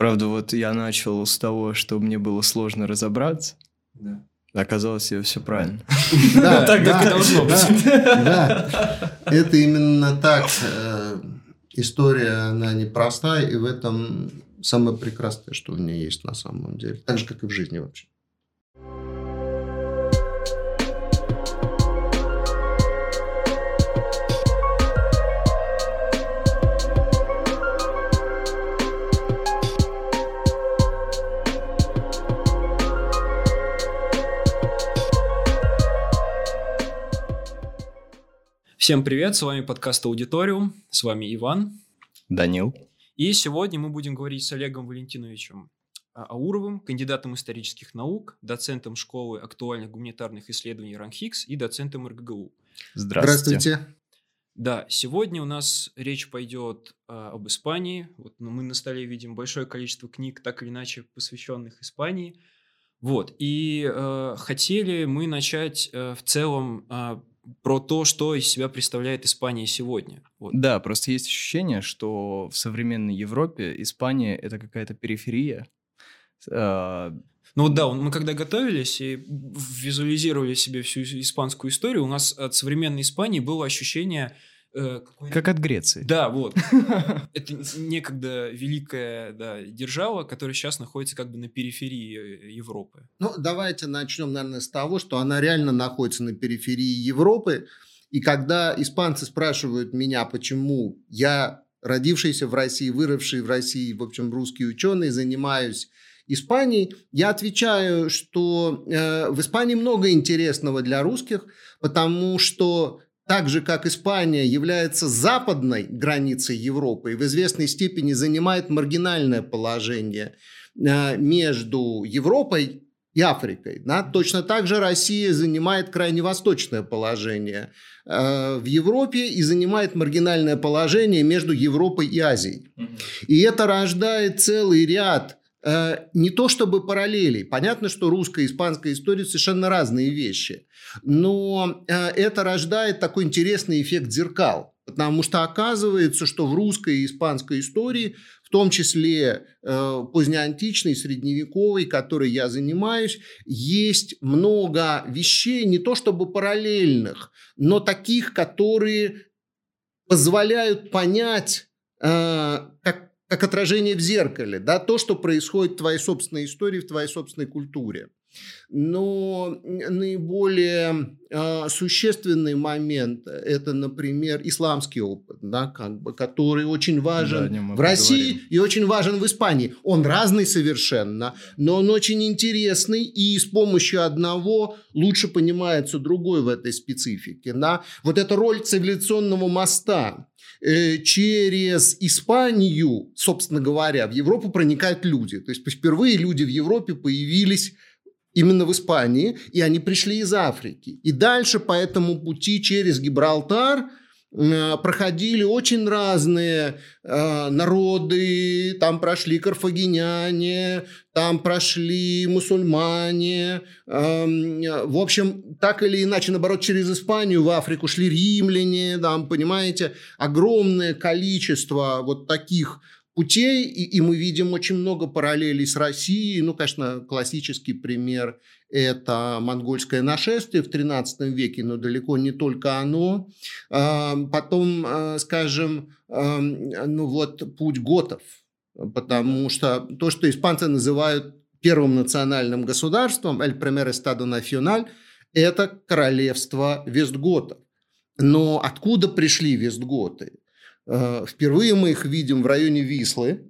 Правда, вот я начал с того, что мне было сложно разобраться. Да. Оказалось, все правильно. Да, Так, как и должно быть. Да, это именно так. Э, История, она непростая, и в этом самое прекрасное, что в ней есть на самом деле. Так же, как и в жизни вообще. Всем привет, с вами подкаст Аудиториум, с вами Иван. Данил. И сегодня мы будем говорить с Олегом Валентиновичем А- Ауровым, кандидатом исторических наук, доцентом школы актуальных гуманитарных исследований РАНХИКС и доцентом РГГУ. Здравствуйте. Здравствуйте. Да, сегодня у нас речь пойдет а, об Испании. Вот ну, мы на столе видим большое количество книг, так или иначе посвященных Испании. Вот, и э, хотели мы начать э, в целом а, про то, что из себя представляет Испания сегодня. Вот. Да, просто есть ощущение, что в современной Европе Испания это какая-то периферия. А, Ну вот да, мы когда готовились и визуализировали себе всю испанскую историю, у нас от современной Испании было ощущение... э, какой- Как от Греции. Да, вот. Это некогда великая да, держава, которая сейчас находится как бы на периферии э, Европы. Ну, давайте начнем, наверное, с того, что она реально находится на периферии Европы. И когда испанцы спрашивают меня, почему я, родившийся в России, выросший в России, в общем, русский ученый, занимаюсь Испанией, я отвечаю, что э, в Испании много интересного для русских, потому что так же, как Испания является западной границей Европы и в известной степени занимает маргинальное положение э, между Европой и Африкой. Да? Точно так же Россия занимает крайне восточное положение э, в Европе и занимает маргинальное положение между Европой и Азией. И это рождает целый ряд не то чтобы параллелей. Понятно, что русская и испанская история совершенно разные вещи. Но э, это рождает такой интересный эффект зеркал. Потому что оказывается, что в русской и испанской истории, в том числе э, позднеантичной, средневековой, которой я занимаюсь, есть много вещей, не то чтобы параллельных, но таких, которые позволяют понять, э, как, как отражение в зеркале, да, то, что происходит в твоей собственной истории, в твоей собственной культуре. Но наиболее э, существенный момент – это, например, исламский опыт, да, как бы, который очень Да, важен мы в России поговорим. и очень важен в Испании. Он разный совершенно, но он очень интересный, и с помощью одного лучше понимается другой в этой специфике. Да? Вот эта роль цивилизационного моста через Испанию, собственно говоря, в Европу проникают люди. То есть впервые люди в Европе появились именно в Испании, и они пришли из Африки. И дальше по этому пути через Гибралтар э, проходили очень разные э, народы, там прошли карфагеняне, там прошли мусульмане, эм, э, в общем, так или иначе, наоборот, через Испанию в Африку шли римляне, там, понимаете, огромное количество вот таких путей, и, и мы видим очень много параллелей с Россией. Ну, конечно, классический пример – это монгольское нашествие в XIII веке, но далеко не только оно. А, Потом, а, скажем, а, ну вот путь готов, потому что то, что испанцы называют первым национальным государством, «el primer estado nacional», это королевство вестготов. Но откуда пришли вестготы? Впервые мы их видим в районе Вислы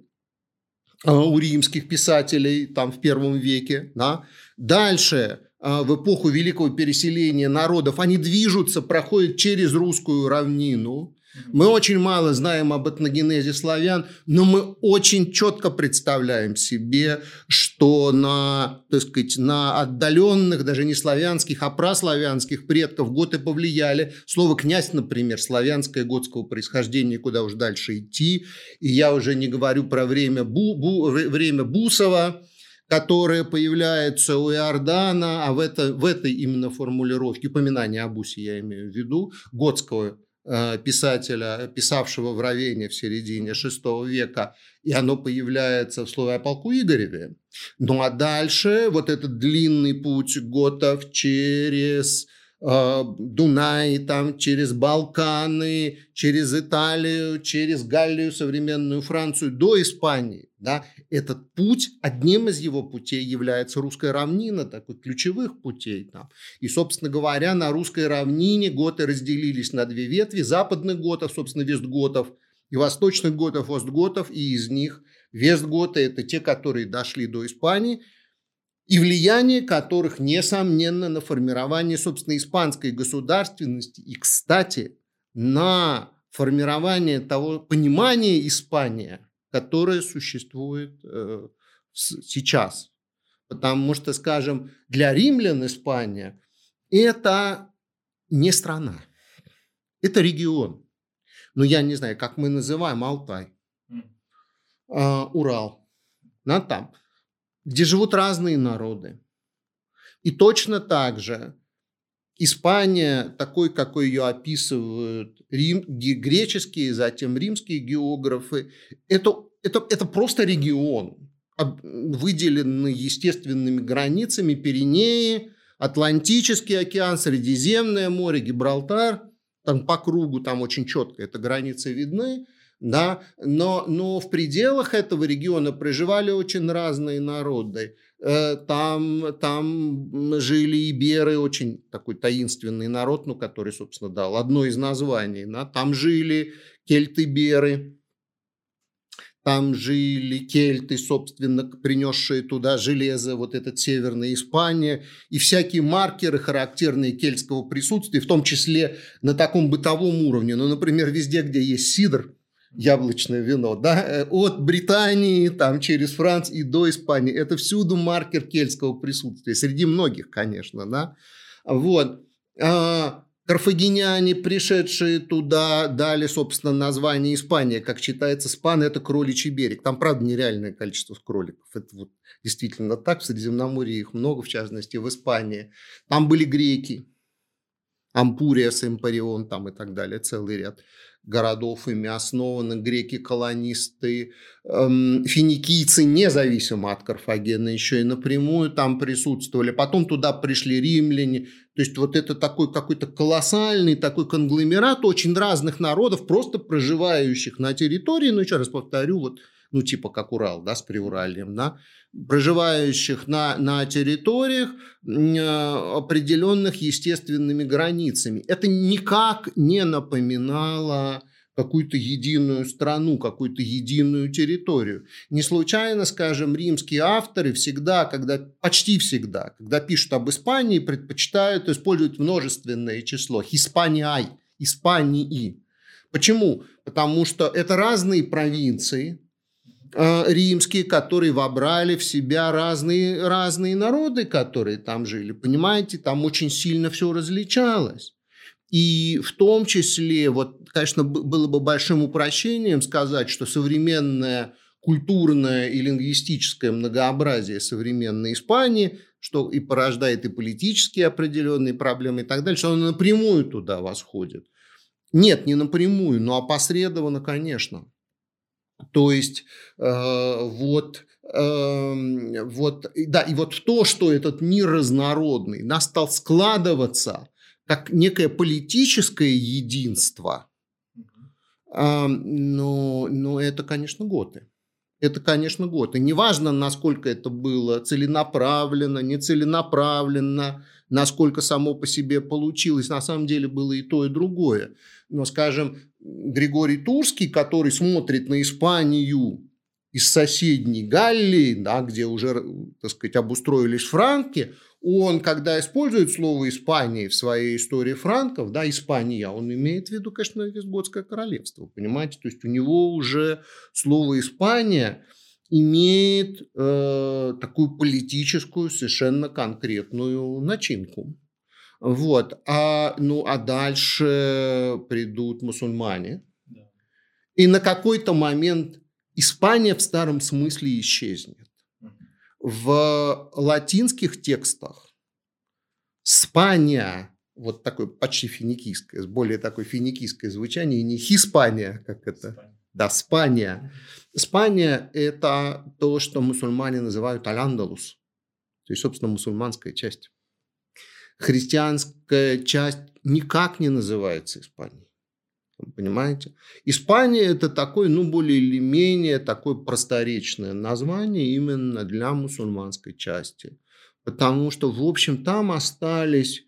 у римских писателей там в первом веке. Да? Дальше э, в эпоху великого переселения народов они движутся, проходят через русскую равнину. Мы очень мало знаем об этногенезе славян, но мы очень четко представляем себе, что на, так сказать, на отдаленных, даже не славянских, а праславянских предков готы повлияли. Слово «князь», например, славянское готского происхождения, куда уж дальше идти. И я уже не говорю про время, Бу, Бу- время Бусова, которое появляется у Иордана, а в, это, в этой именно формулировке, упоминание о Бусе я имею в виду, готского писателя, писавшего в Равене в середине VI века, и оно появляется в слове о полку Игореве. Ну а дальше вот этот длинный путь готов через э, Дунай, там, через Балканы, через Италию, через Галлию, современную Францию, до Испании. Да, этот путь, одним из его путей является русская равнина, такой ключевых путей там. И, собственно говоря, на русской равнине готы разделились на две ветви. Западных готов, собственно, вестготов, и восточных готов, остготов, и из них вестготы – это те, которые дошли до Испании, и влияние которых, несомненно, на формирование, собственно, испанской государственности. И, кстати, на формирование того понимания Испания – которая существует э, сейчас. Потому что, скажем, для римлян Испания это не страна, это регион. Ну, я не знаю, как мы называем Алтай, э, Урал, на там, где живут разные народы. И точно так же Испания, такой, какой ее описывают рим, греческие, затем римские географы, это, это, это просто регион, выделенный естественными границами Пиренеи, Атлантический океан, Средиземное море, Гибралтар, там по кругу там очень четко эта границы видны, да, но, но в пределах этого региона проживали очень разные народы. Э, там, там жили иберы, очень такой таинственный народ, ну, который, собственно, дал одно из названий. Да? Там жили кельты-беры, там жили кельты, собственно, принесшие туда железо, вот этот Северная Испания, и всякие маркеры, характерные кельтского присутствия, в том числе на таком бытовом уровне. Ну, например, везде, где есть сидр, яблочное вино, да, э, от Британии, там, через Францию и до Испании. Это всюду маркер кельтского присутствия, среди многих, конечно, да. Вот. А, карфагеняне, пришедшие туда, дали, собственно, название Испания. Как читается, Спан – это кроличий берег. Там, правда, нереальное количество кроликов. Это вот действительно так. В Средиземноморье их много, в частности, в Испании. Там были греки. Ампурия, Эмпарион там и так далее, целый ряд городов ими основаны, греки-колонисты, эм, финикийцы, независимо от Карфагена, еще и напрямую там присутствовали. Потом туда пришли римляне. То есть вот это такой какой-то колоссальный такой конгломерат очень разных народов, просто проживающих на территории, ну еще раз повторю, вот ну типа как Урал, да, с Приуральем, да, проживающих на, на территориях, э, определенных естественными границами. Это никак не напоминало какую-то единую страну, какую-то единую территорию. Не случайно, скажем, римские авторы всегда, когда, почти всегда, когда пишут об Испании, предпочитают использовать множественное число. Испаниай, Испании. Почему? Потому что это разные провинции, римские, которые вобрали в себя разные, разные народы, которые там жили. Понимаете, там очень сильно все различалось. И в том числе, вот, конечно, было бы большим упрощением сказать, что современное культурное и лингвистическое многообразие современной Испании, что и порождает и политические определенные проблемы и так далее, что оно напрямую туда восходит. Нет, не напрямую, но опосредованно, конечно. То есть э, вот, э, вот, да, и вот то, что этот мир разнородный нас стал складываться как некое политическое единство, э, но, но это, конечно, готы. Это, конечно, год. И неважно, насколько это было целенаправленно, нецеленаправленно, насколько само по себе получилось. На самом деле было и то, и другое. Но, скажем, Григорий Турский, который смотрит на Испанию из соседней Галлии, да, где уже, так сказать, обустроились франки, он, когда использует слово «Испания» в своей истории франков, да, «Испания», он имеет в виду, конечно, Вестготское королевство, понимаете? То есть у него уже слово «Испания» имеет э, такую политическую, совершенно конкретную начинку. Вот. А, ну, а дальше придут мусульмане. Да. И на какой-то момент Испания в старом смысле исчезнет. В латинских текстах Спания вот такое почти финикийское, более такое финикийское звучание, не Хиспания, как это. Да, Спания. Спания – это то, что мусульмане называют Аль-Андалус, то есть, собственно, мусульманская часть. Христианская часть никак не называется Испанией. Понимаете? Испания это такое, ну, более или менее такое просторечное название именно для мусульманской части. Потому что, в общем, там остались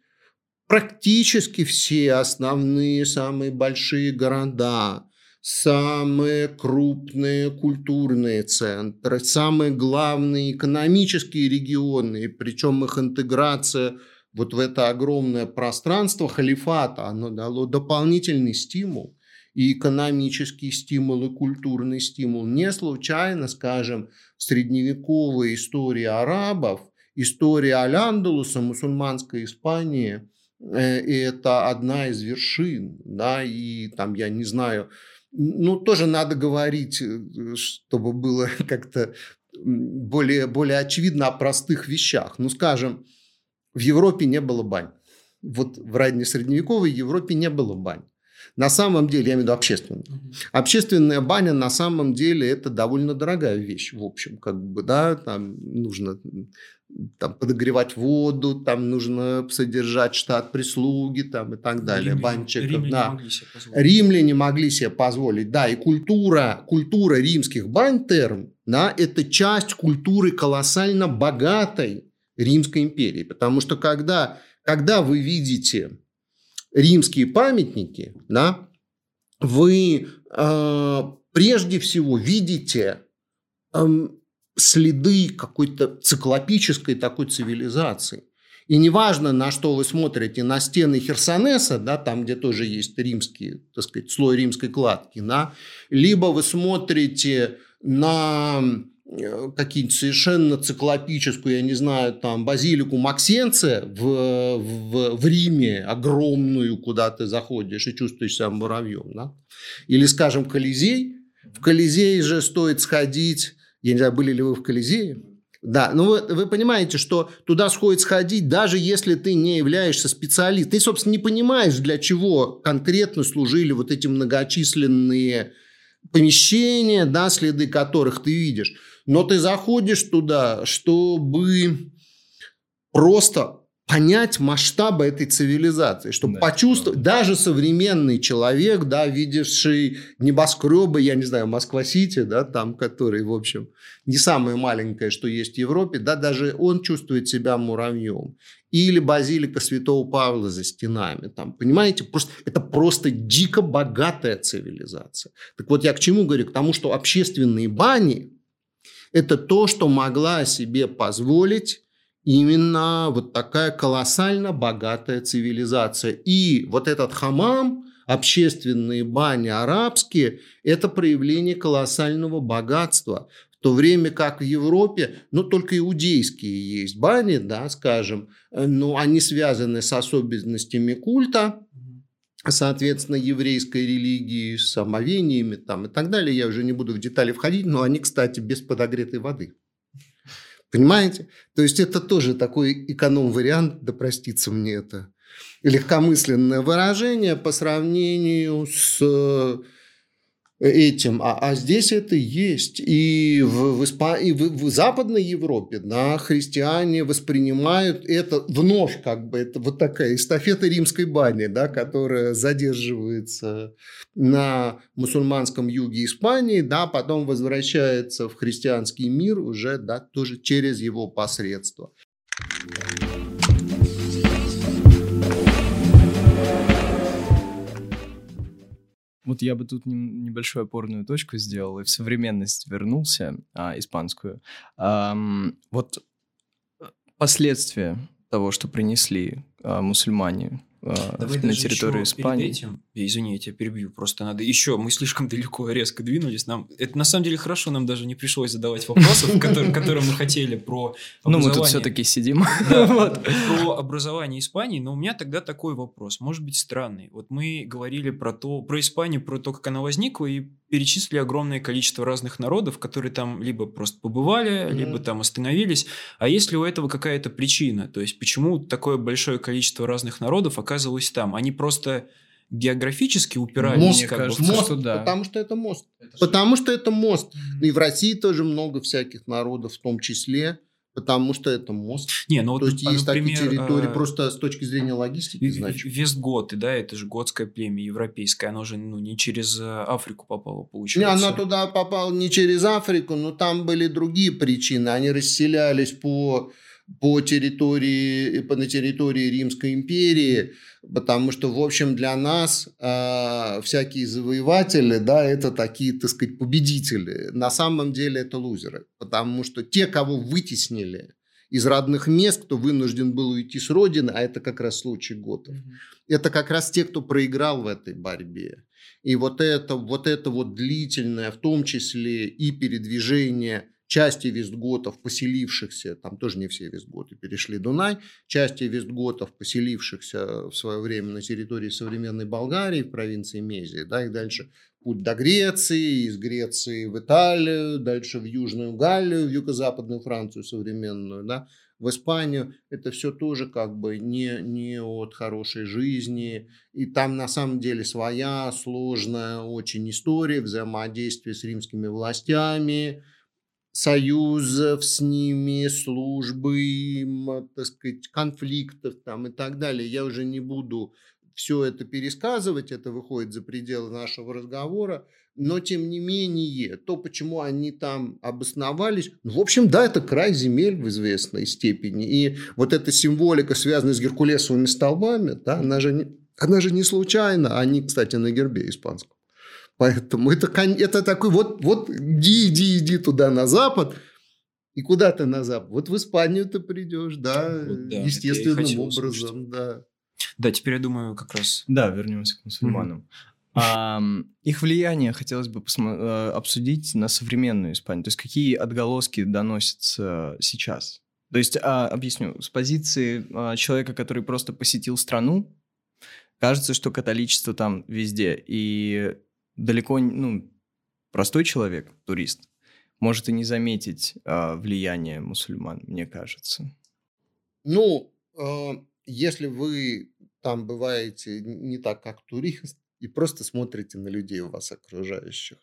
практически все основные, самые большие города, самые крупные культурные центры, самые главные экономические регионы, причем их интеграция вот в это огромное пространство халифата, оно дало дополнительный стимул, и экономический стимул, и культурный стимул. Не случайно, скажем, в средневековой истории арабов, история Аль-Андалуса, мусульманской Испании – Э, это одна из вершин, да, и там, я не знаю, ну, тоже надо говорить, э, чтобы было как-то более, более очевидно о простых вещах. Ну, скажем, в Европе не было бань. Вот в ранней средневековой Европе не было бань. На самом деле, я имею в виду общественную. Общественная баня на самом деле это довольно дорогая вещь, в общем, как бы, да, там нужно там, подогревать воду, там нужно содержать штат прислуги там, и так далее. Римляне, Банчиков, римляне, да. могли себе позволить. римляне могли себе позволить. Да, и культура, культура римских бань терм, да, это часть культуры колоссально богатой Римской империи. Потому что когда, когда вы видите римские памятники, да, вы прежде всего видите следы какой-то циклопической такой цивилизации. И неважно, на что вы смотрите, на стены Херсонеса, да, там, где тоже есть римский, так сказать, слой римской кладки, да, либо вы смотрите на какие-нибудь совершенно циклопическую, я не знаю, там, базилику Максенция в, в, в Риме, огромную, куда ты заходишь и чувствуешь себя муравьем, да? Или, скажем, Колизей. В Колизей же стоит сходить я не знаю, были ли вы в Колизее. Да, ну вы, вы понимаете, что туда сходит сходить, даже если ты не являешься специалистом. Ты, собственно, не понимаешь, для чего конкретно служили вот эти многочисленные помещения, да, следы которых ты видишь. Но ты заходишь туда, чтобы просто понять масштабы этой цивилизации, чтобы да, почувствовать, да. даже современный человек, да, видевший небоскребы, я не знаю, Москва-Сити, да, там, который, в общем, не самое маленькое, что есть в Европе, да, даже он чувствует себя муравьем. Или базилика Святого Павла за стенами, там, понимаете, просто, это просто дико богатая цивилизация. Так вот, я к чему говорю? К тому, что общественные бани – это то, что могла себе позволить именно вот такая колоссально богатая цивилизация. И вот этот хамам, общественные бани арабские, это проявление колоссального богатства. В то время как в Европе, ну, только иудейские есть бани, да, скажем, но они связаны с особенностями культа, соответственно, еврейской религии, с омовениями там, и так далее. Я уже не буду в детали входить, но они, кстати, без подогретой воды. Понимаете? То есть это тоже такой эконом-вариант, да простится мне это легкомысленное выражение по сравнению с этим, а, а здесь это есть. И в, в, Испа... и в, в Западной Европе да, христиане воспринимают это вновь, как бы, это вот такая эстафета римской бани, да, которая задерживается на мусульманском юге Испании, да, потом возвращается в христианский мир уже да, тоже через его посредство. Вот я бы тут небольшую опорную точку сделал и в современность вернулся, а, испанскую. А, вот э, последствия того, что принесли а, мусульмане Давай на территорию Испании. Этим, извини, я тебя перебью, просто надо еще, мы слишком далеко резко двинулись, нам, это на самом деле хорошо, нам даже не пришлось задавать вопросов, которые мы хотели про Ну, мы тут все-таки сидим. Про образование Испании, но у меня тогда такой вопрос, может быть странный. Вот мы говорили про то, про Испанию, про то, как она возникла, и перечислили огромное количество разных народов, которые там либо просто побывали, mm-hmm. либо там остановились. А есть ли у этого какая-то причина? То есть, почему такое большое количество разных народов оказывалось там? Они просто географически упирались мост, как кажется, бы в мост, что да. потому что это мост. Это потому что это мост. И в России тоже много всяких народов, в том числе. Потому что это мост. Не, ну То вот, есть есть например, такие территории, а, просто с точки зрения логистики, значит. Вестготы, да, это же готское племя европейское, оно же ну, не через э, Африку попало, Не, получается. она туда попала не через Африку, но там были другие причины. Они расселялись по, по территории, по, на территории Римской империи, потому что, в общем, для нас э, всякие завоеватели, да, это такие, так сказать, победители. На самом деле это лузеры, потому что те, кого вытеснили из родных мест, кто вынужден был уйти с родины, а это как раз случай готов, Мгм. это как раз те, кто проиграл в этой борьбе. И вот это, вот это вот длительное, в том числе и передвижение части вестготов, поселившихся, там тоже не все вестготы перешли Дунай, части вестготов, поселившихся в свое время на территории современной Болгарии, в провинции Мезия, да, и дальше путь до Греции, из Греции в Италию, дальше в Южную Галлию, в юго-западную Францию современную, да, в Испанию. Это все тоже как бы не, не от хорошей жизни. И там на самом деле своя сложная очень история взаимодействия с римскими властями, союзов с ними, службы им, так сказать, конфликтов там и так далее. Я уже не буду все это пересказывать, это выходит за пределы нашего разговора, но тем не менее, то, почему они там обосновались, ну, в общем, да, это край земель в известной степени, и вот эта символика, связанная с геркулесовыми столбами, да, она же не, она же не случайна, они, кстати, на гербе испанском. Поэтому это, это такой вот, вот иди, иди, иди туда на запад, и куда ты на запад? Вот в Испанию ты придешь, да, Вот да, естественным образом, услышать. да. Да, теперь я думаю, как раз Да, вернемся к мусульманам. Ам, их влияние хотелось бы посмо- э, обсудить на современную Испанию. То есть какие отголоски доносятся сейчас? То есть, а, объясню, с позиции а, человека, который просто посетил страну, кажется, что католичество там везде. И далеко, ну, простой человек, турист, может и не заметить а, влияние мусульман, мне кажется. Ну, э, если вы там бываете не так, как турист, и просто смотрите на людей у вас окружающих,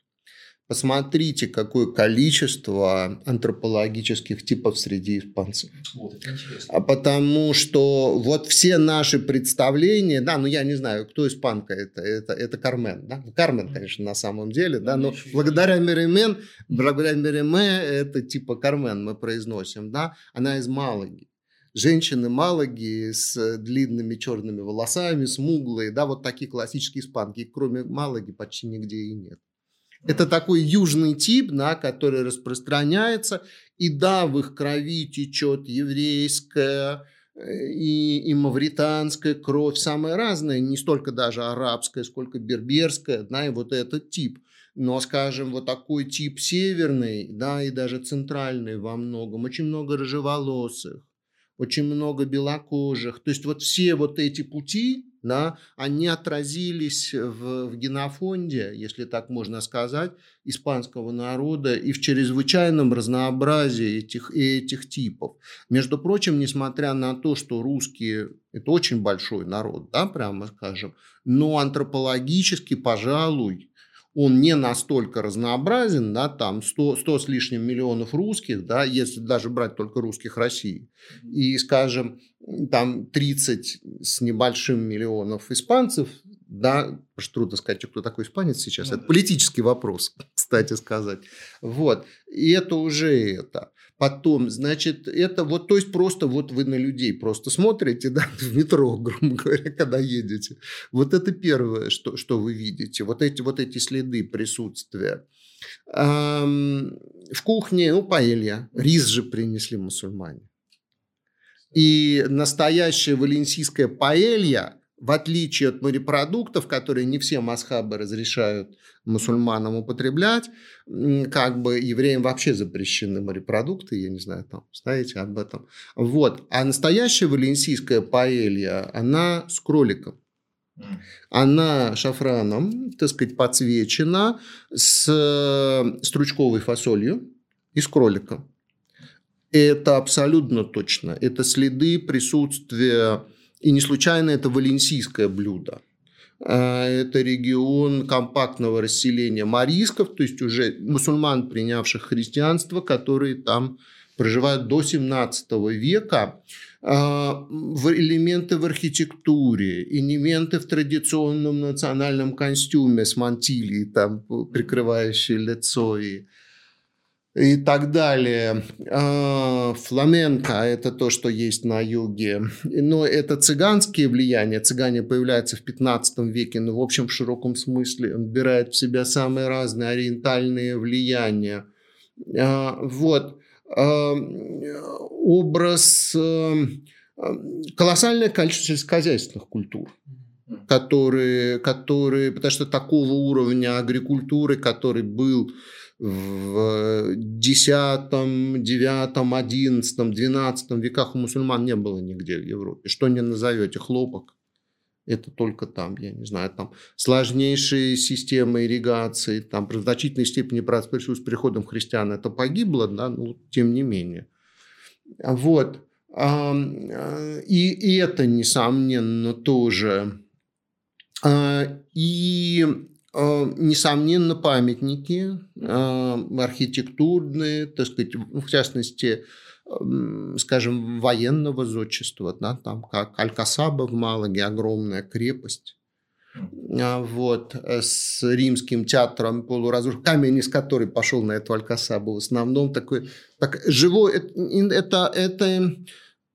посмотрите, какое количество антропологических типов среди испанцев. Вот, это интересно. А потому что вот все наши представления, да, ну я не знаю, кто испанка это, это, это Кармен, да, Кармен, конечно, на самом деле, да, Ну, но благодаря Меримен, благодаря Мериме, это типа Кармен мы произносим, да, она из Малаги. Женщины Малаги с длинными черными волосами, смуглые, да, вот такие классические испанки, Их кроме Малаги почти нигде и нет. Это такой южный тип, да, который распространяется, и да, в их крови течет еврейская э, и, и мавританская кровь, самая разная, не столько даже арабская, сколько берберская, да, и вот этот тип. Но, скажем, вот такой тип северный, да, и даже центральный во многом, очень много рыжеволосых, очень много белокожих. То есть вот все вот эти пути, да, они отразились в, в генофонде, если так можно сказать, испанского народа и в чрезвычайном разнообразии этих, этих типов. Между прочим, несмотря на то, что русские – это очень большой народ, да, прямо скажем, но антропологически, пожалуй, он не настолько разнообразен, да, там 100, 100 с лишним миллионов русских, да, если даже брать только русских России, и, скажем, там 30 с небольшим миллионов испанцев, да, уж трудно сказать, кто такой испанец сейчас, Ну это политический вопрос, кстати сказать, вот, и это уже это. Потом, значит, это вот, то есть просто вот вы на людей просто смотрите, да, в метро, грубо говоря, когда едете. Вот это первое, что, что вы видите, вот эти, вот эти следы присутствия. Ам, в кухне, ну, паэлья, рис же принесли мусульмане. И настоящая валенсийская паэлья, в отличие от морепродуктов, которые не все масхабы разрешают мусульманам употреблять, как бы евреям вообще запрещены морепродукты, я не знаю, там, знаете об этом. Вот. А настоящая валенсийская паэлья, она с кроликом. Она шафраном, так сказать, подсвечена с э, стручковой фасолью из кролика. Это абсолютно точно. Это следы присутствия, и не случайно это валенсийское блюдо. А, это регион компактного расселения марийсков, то есть уже мусульман, принявших христианство, которые там проживают до 17 века. А, элементы в архитектуре, элементы в традиционном национальном костюме с мантилией, там, прикрывающей лицо и и так далее. А, фламенко – это то, что есть на юге. Но это цыганские влияния. Цыгане появляются в 15 веке, но в общем, в широком смысле он вбирает в себя самые разные ориентальные влияния. А, вот. А, образ колоссальное количество сельскохозяйственных культур которые, которые, потому что такого уровня агрикультуры, который был в X, IX, XI, XII веках у мусульман не было нигде в Европе. Что не назовете, хлопок. Это только там, я не знаю, там сложнейшие системы ирригации, там в значительной степени с приходом христиан это погибло, да, но тем не менее. Вот. И, и это, несомненно, тоже. А, и Э, несомненно, памятники э, архитектурные, так сказать, в частности, скажем, военного зодчества, да, там как Алькасаба в Малаге, огромная крепость, а, вот, э, с римским театром полуразрушенным, камень из которой пошел на эту Алькасабу, в основном. Такой, так, живой, это, это, это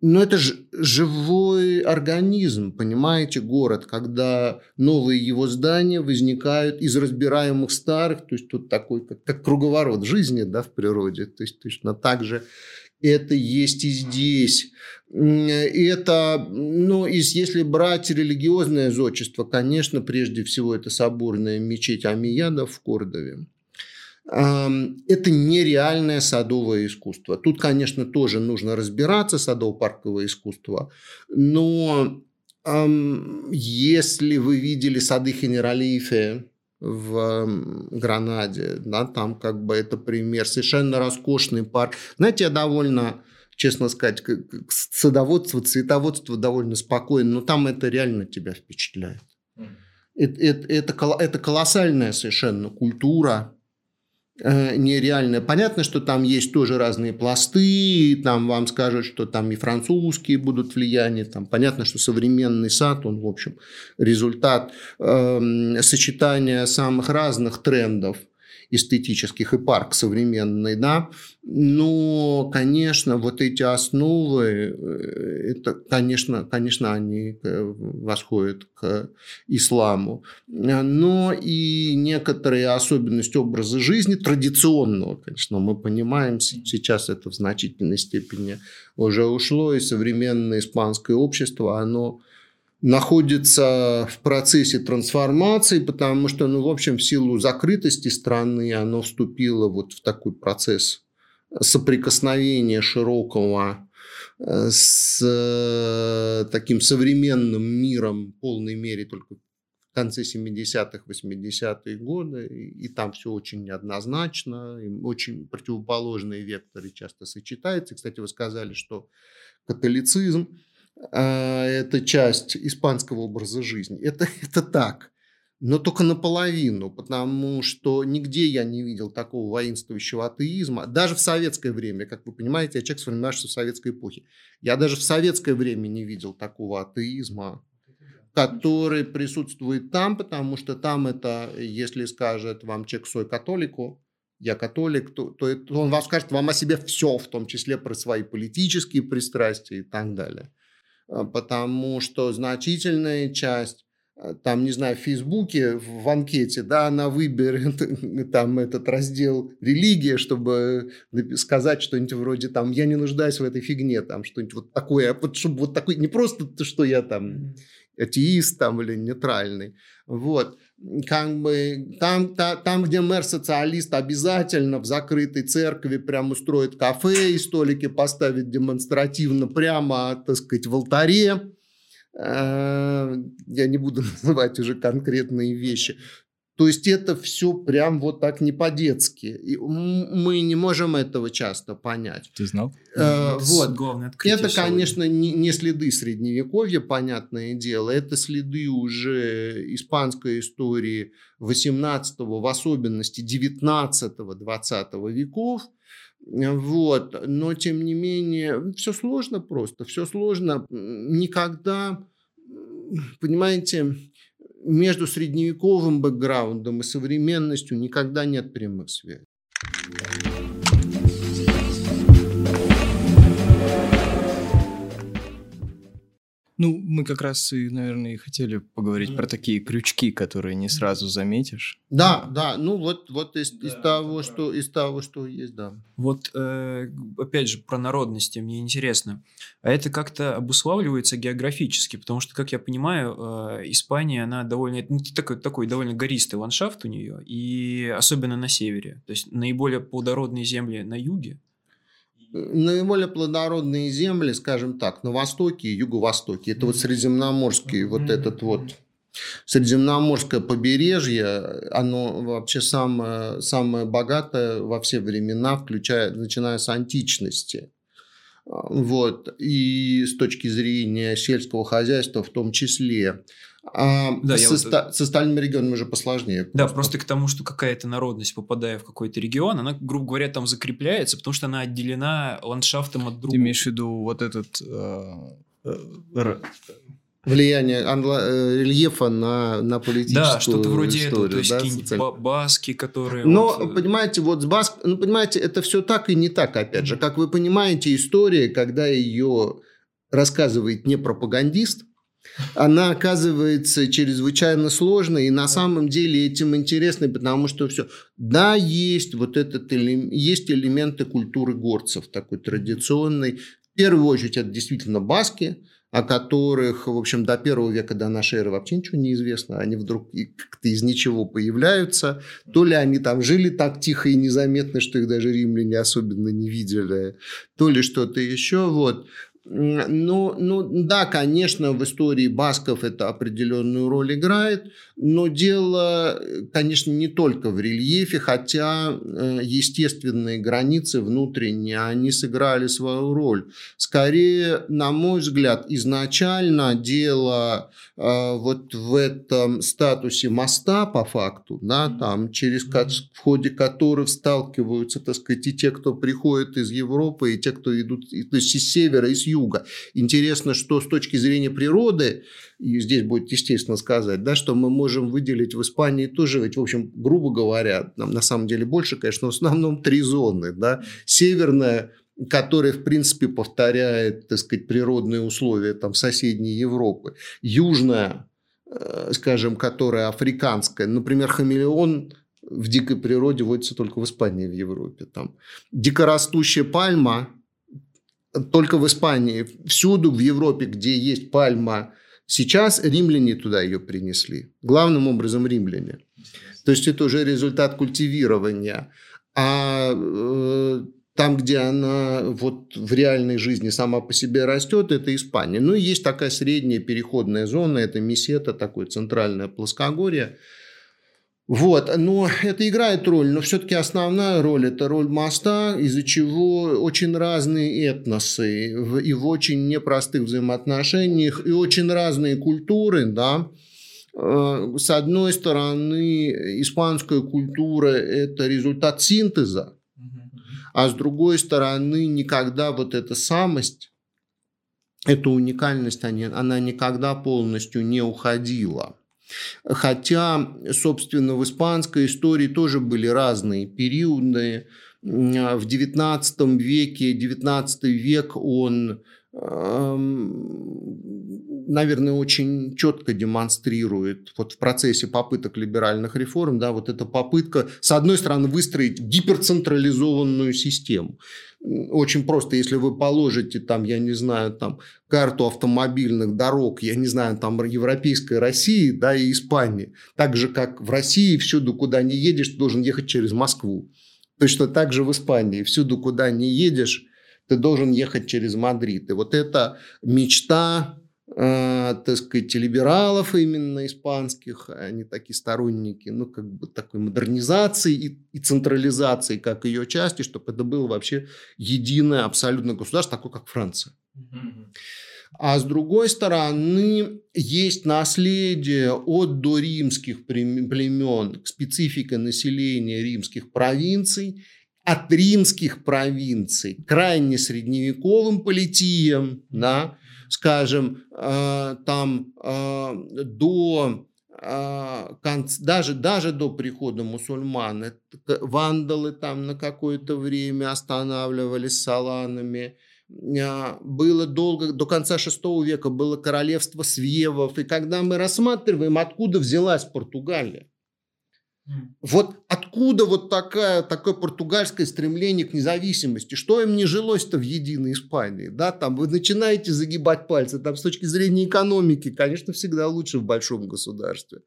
но это же живой организм, понимаете, город, когда новые его здания возникают из разбираемых старых, то есть тут такой, как, как круговорот жизни да, в природе, то есть точно так же это есть и здесь. Это, ну, если брать религиозное зодчество, конечно, прежде всего это соборная мечеть Амияда в Кордове это нереальное садовое искусство. Тут, конечно, тоже нужно разбираться, садово-парковое искусство, но если вы видели сады Хенералифе в Гранаде, да, там как бы это пример, совершенно роскошный парк. Знаете, я довольно, честно сказать, садоводство, цветоводство довольно спокойно, но там это реально тебя впечатляет. Это, это, это, это колоссальная совершенно культура, Э, нереальное. Понятно, что там есть тоже разные пласты, там вам скажут, что там и французские будут влияния, там понятно, что современный сад, он, в общем, результат э, сочетания самых разных трендов – эстетических и парк современный, да, но, конечно, вот эти основы, э, это, конечно, конечно, они э, восходят к исламу, но и некоторые особенности образа жизни традиционного, конечно, мы понимаем, сейчас это в значительной степени уже ушло, и современное испанское общество, оно находится в процессе трансформации, потому что, ну, в общем, в силу закрытости страны оно вступило вот в такой процесс соприкосновения широкого э, с э, таким современным миром в полной мере только в конце 70-х, 80-е годы, и там все очень неоднозначно, очень противоположные векторы часто сочетаются. Кстати, вы сказали, что католицизм а, это часть испанского образа жизни. Это, это так. Но только наполовину, потому что нигде я не видел такого воинствующего атеизма. Даже в советское время, как вы понимаете, я человек, сформировавшийся в советской эпохе. Я даже в советское время не видел такого атеизма, который присутствует там, потому что там это, если скажет вам человек свой католику, я католик, то, то, то он вам скажет вам о себе все, в том числе про свои политические пристрастия и так далее. А, потому что значительная часть а, там, не знаю, в Фейсбуке, в анкете, да, она выберет там этот раздел «Религия», чтобы сказать что-нибудь вроде там «Я не нуждаюсь в этой фигне», там что-нибудь вот такое, вот, чтобы вот такой, не просто то, что я там атеист там или нейтральный, вот как бы там, та, там, где мэр-социалист обязательно в закрытой церкви прямо устроит кафе и столики поставит демонстративно прямо, так сказать, в алтаре, я не буду называть уже конкретные вещи. То есть это все прям вот так не по-детски. И мы не можем этого часто понять. Ты знал? Э, вот. Главное это, конечно, не, не следы средневековья, понятное дело. Это следы уже испанской истории 18-го, в особенности 19-20 веков. Вот. Но, тем не менее, все сложно просто. Все сложно. Никогда, понимаете, между средневековым бэкграундом и современностью никогда нет прямых связей. Ну, мы как раз и, наверное, и хотели поговорить mm. про такие крючки, которые не сразу заметишь. Да, да, ну вот, вот из, да, из того, что из того, что есть, да. Вот э, опять же про народности мне интересно, а это как-то обуславливается географически, потому что, как я понимаю, э, Испания она довольно ну, такой такой довольно гористый ландшафт у нее и особенно на севере, то есть наиболее плодородные земли на юге наиболее плодородные земли, скажем так, на востоке и юго-востоке. Это вот Средиземноморский, вот этот вот Средиземноморское побережье, оно вообще самое, самое богатое во все времена, включая, начиная с античности. Вот. И с точки зрения сельского хозяйства в том числе. А да, со, вот... ста- с остальными регионами уже посложнее. Да, просто к тому, что какая-то народность, попадая в какой-то регион, она, грубо говоря, там закрепляется, потому что она отделена ландшафтом от другого. Ты имеешь в виду вот этот... Э, э, влияние англо- э, рельефа на, на политическую Да, что-то вроде историю, этого, то есть да, какие-нибудь баски, которые... Но, вот... понимаете, вот с баск... Ну, понимаете, это все так и не так, опять же. Как вы понимаете, история, когда ее рассказывает не пропагандист, она оказывается чрезвычайно сложной, и на самом деле этим интересно, потому что все. Да, есть вот этот есть элементы культуры горцев, такой традиционной. В первую очередь это действительно баски, о которых, в общем, до первого века до нашей эры вообще ничего не известно. Они вдруг как-то из ничего появляются. То ли они там жили так тихо и незаметно, что их даже римляне особенно не видели, то ли что-то еще. Вот. Ну, ну да, конечно, в истории басков это определенную роль играет, но дело, конечно, не только в рельефе, хотя э, естественные границы внутренние, они сыграли свою роль. Скорее, на мой взгляд, изначально дело э, вот в этом статусе моста по факту, да, там, через в ходе которых сталкиваются, так сказать, и те, кто приходит из Европы, и те, кто идут то есть из севера, и с юга. Интересно, что с точки зрения природы, и здесь будет естественно сказать, да, что мы можем выделить в Испании тоже, ведь, в общем, грубо говоря, нам на самом деле больше, конечно, но в основном три зоны. Да? Северная которая, в принципе, повторяет, так сказать, природные условия там, соседней Европы. Южная, э, скажем, которая африканская, например, хамелеон в дикой природе водится только в Испании, в Европе. Там. Дикорастущая пальма только в Испании. Всюду в Европе, где есть пальма, сейчас римляне туда ее принесли. Главным образом римляне. То есть это уже результат культивирования. А э, там, где она вот в реальной жизни сама по себе растет, это Испания. Ну и есть такая средняя переходная зона, это Месета, такое центральное плоскогорье, вот, но это играет роль, но все-таки основная роль – это роль моста, из-за чего очень разные этносы и в очень непростых взаимоотношениях, и очень разные культуры, да, э, с одной стороны, испанская культура – это результат синтеза, а с другой стороны, никогда вот эта самость, эта уникальность, она никогда полностью не уходила. Хотя, собственно, в испанской истории тоже были разные периоды. В XIX веке, XIX век он наверное, очень четко демонстрирует вот в процессе попыток либеральных реформ, да, вот эта попытка, с одной стороны, выстроить гиперцентрализованную систему очень просто, если вы положите там, я не знаю, там карту автомобильных дорог, я не знаю, там европейской России, да, и Испании, так же, как в России, всюду, куда не едешь, ты должен ехать через Москву. Точно так же в Испании, всюду, куда не едешь, ты должен ехать через Мадрид. И вот эта мечта э, так сказать, либералов именно испанских, они такие сторонники, ну, как бы такой модернизации и, и централизации, как ее части, чтобы это было вообще единое абсолютно государство, такое, как Франция. А с другой стороны, есть наследие от доримских племен, специфика населения римских провинций, от римских провинций крайне средневековым политиям, да, скажем, э, там э, до э, даже, даже до прихода мусульман вандалы там на какое-то время останавливались саланами, было долго, до конца VI века было королевство Свевов. И когда мы рассматриваем, откуда взялась Португалия, вот откуда вот такая, такое португальское стремление к независимости? Что им не жилось-то в единой Испании? Да, там вы начинаете загибать пальцы. Там с точки зрения экономики, конечно, всегда лучше в большом государстве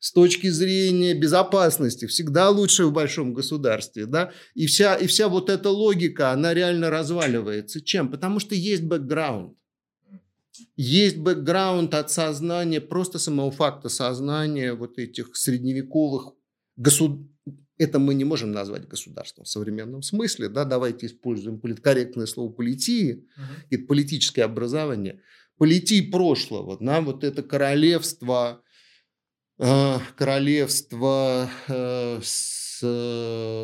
с точки зрения безопасности всегда лучше в большом государстве, да, и вся, и вся вот эта логика, она реально разваливается. Чем? Потому что есть бэкграунд. Есть бэкграунд от сознания, просто самого факта сознания вот этих средневековых государств. Это мы не можем назвать государством в современном смысле. Да? Давайте используем политкорректное слово политии, uh-huh. это политическое образование. Политии прошлого, да? вот это королевство, Э, королевство э, с,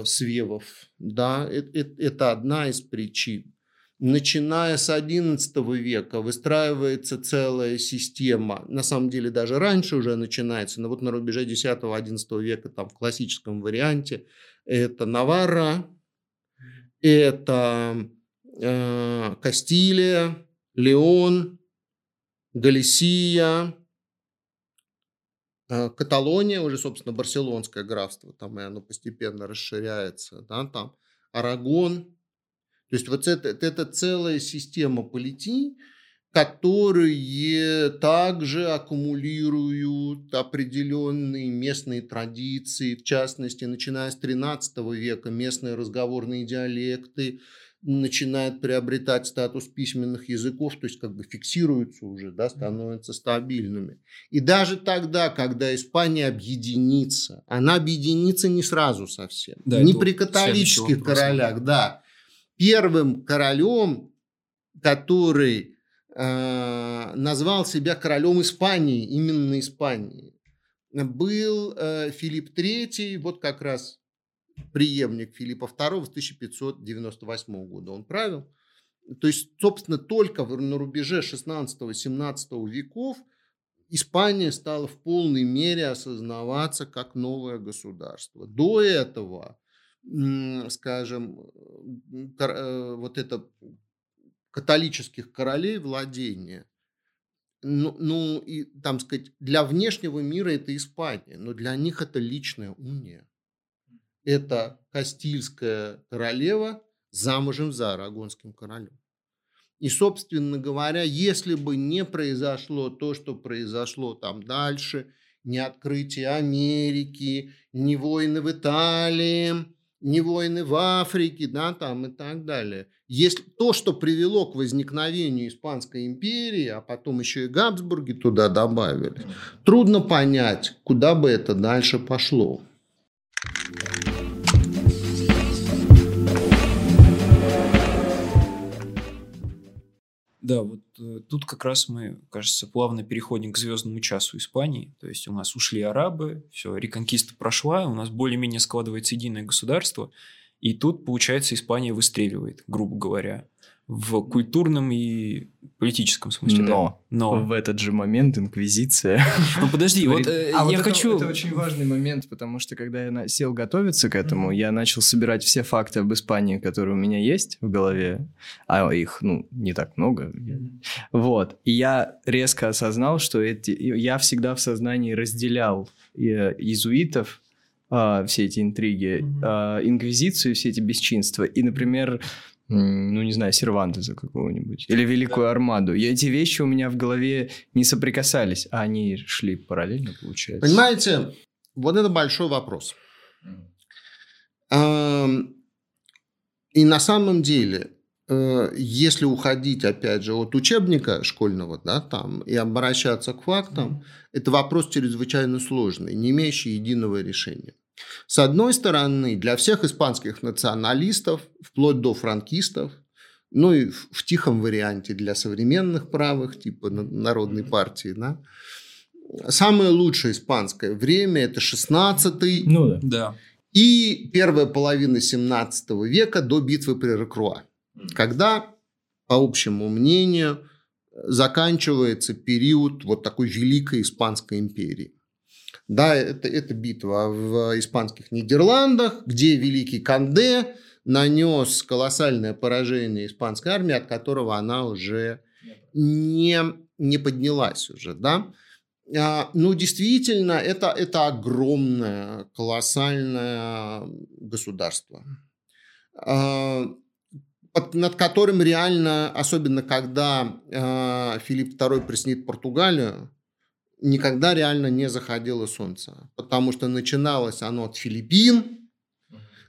свевов. Да, это, это одна из причин. Начиная с XI века выстраивается целая система, на самом деле даже раньше уже начинается, но вот на рубеже X-XI века там в классическом варианте это Наварра, это э, Кастилия, Леон, Галисия, Э, Каталония, уже, собственно, барселонское графство, там и оно постепенно расширяется, да, там Арагон. То есть вот это, это целая система политий, которые также аккумулируют определенные местные традиции, в частности, начиная с XIII века, местные разговорные диалекты, начинает приобретать статус письменных языков, то есть как бы фиксируются уже, да, становятся стабильными. И даже тогда, когда Испания объединится, она объединится не сразу совсем, да, не при католических королях, да. Первым королем, который э, назвал себя королем Испании, именно Испании, был э, Филипп III, вот как раз преемник Филиппа II с 1598 года он правил. То есть, собственно, только на рубеже 16-17 веков Испания стала в полной мере осознаваться как новое государство. До этого, скажем, э, вот это католических королей владения, ну, ну и там сказать, для внешнего мира это Испания, но для них это личная уния это Кастильская королева замужем за Арагонским королем. И, собственно говоря, если бы не произошло то, что произошло там дальше, не открытие Америки, не войны в Италии, не войны в Африке, да, там и так далее. Если то, что привело к возникновению Испанской империи, а потом еще и Габсбурги туда добавили, трудно понять, куда бы это дальше пошло. Да, вот э, тут как раз мы, кажется, плавно переходим к звездному часу Испании. То есть у нас ушли арабы, все, реконкиста прошла, у нас более-менее складывается единое государство. И тут, получается, Испания выстреливает, грубо говоря в культурном и политическом смысле. Но, да. Но в этот же момент инквизиция. Ну подожди, вот э, а я вот хочу. Это, это очень важный момент, потому что когда я сел готовиться к этому, mm-hmm. я начал собирать все факты об Испании, которые у меня есть в голове, а их ну не так много. Mm-hmm. Вот, и я резко осознал, что эти я всегда в сознании разделял э, иезуитов Uh, все эти интриги, mm-hmm. uh, инквизицию, все эти бесчинства. И, например, ну, не знаю, Сервантеса какого-нибудь. Или Великую да. Армаду. И эти вещи у меня в голове не соприкасались, а они шли параллельно, получается. Понимаете, вот это большой вопрос. И на самом деле э, если уходить, опять же, от учебника школьного, да, там, и обращаться к фактам, mm-hmm. это вопрос чрезвычайно сложный, не имеющий единого решения. С одной стороны, для всех испанских националистов, вплоть до франкистов, ну и в тихом варианте для современных правых, типа Народной партии, да, самое лучшее испанское время – это 16 ну, да. Да. и первая половина 17 века до битвы при Рекруа, когда, по общему мнению, заканчивается период вот такой великой Испанской империи. Да, это, это битва в испанских Нидерландах, где великий Канде нанес колоссальное поражение испанской армии, от которого она уже не, не поднялась уже, да. А, ну, действительно, это, это огромное, колоссальное государство, а, над которым реально, особенно когда а, Филипп II приснит Португалию, никогда реально не заходило солнце, потому что начиналось оно от Филиппин,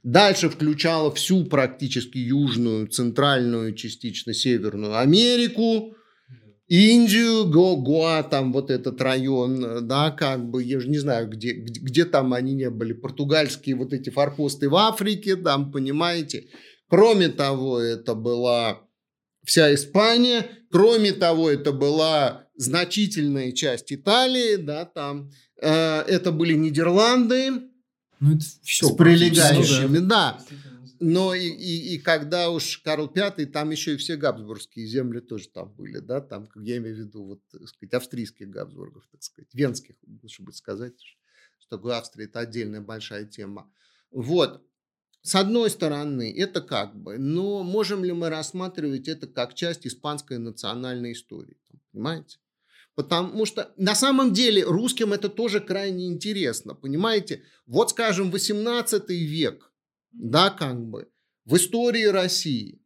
дальше включало всю практически южную, центральную, частично северную Америку, Индию, Гоа, там вот этот район, да, как бы, я же не знаю, где, где, где там они не были, португальские вот эти форпосты в Африке, там, понимаете. Кроме того, это была вся Испания, кроме того, это была значительная часть Италии, да, там, э, это были Нидерланды, ну, это все с прилегающими, да. да. Но и, и, и когда уж Карл V, там еще и все габсбургские земли тоже там были, да, там, я имею в виду, вот, так сказать, австрийских габсбургов, так сказать, венских, лучше бы сказать, что Австрия, это отдельная большая тема. Вот. С одной стороны, это как бы, но можем ли мы рассматривать это как часть испанской национальной истории, понимаете? Потому что на самом деле русским это тоже крайне интересно, понимаете? Вот, скажем, 18 век, да, как бы, в истории России.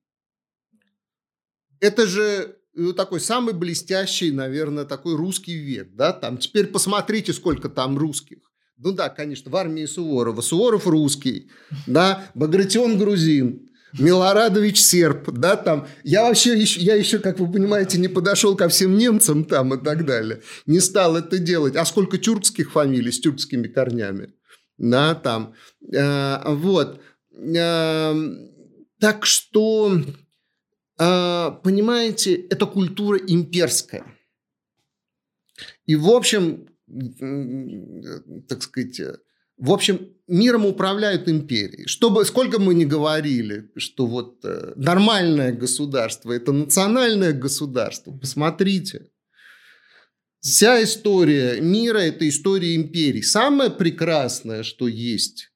Это же ну, такой самый блестящий, наверное, такой русский век, да, там, теперь посмотрите, сколько там русских. Ну да, конечно, в армии Суворова. Суворов русский, да, Багратион грузин, Милорадович серб, да, там. Я вообще, еще, я еще, как вы понимаете, не подошел ко всем немцам там и так далее. Не стал это делать. А сколько тюркских фамилий с тюркскими корнями, да, там. Э, вот. Эм, так что, э, понимаете, это культура имперская. И, в общем, так сказать, в общем, миром управляют империи. Чтобы, сколько мы не говорили, что вот э, нормальное государство – это национальное государство, посмотрите. Вся история мира – это история империй. Самое прекрасное, что есть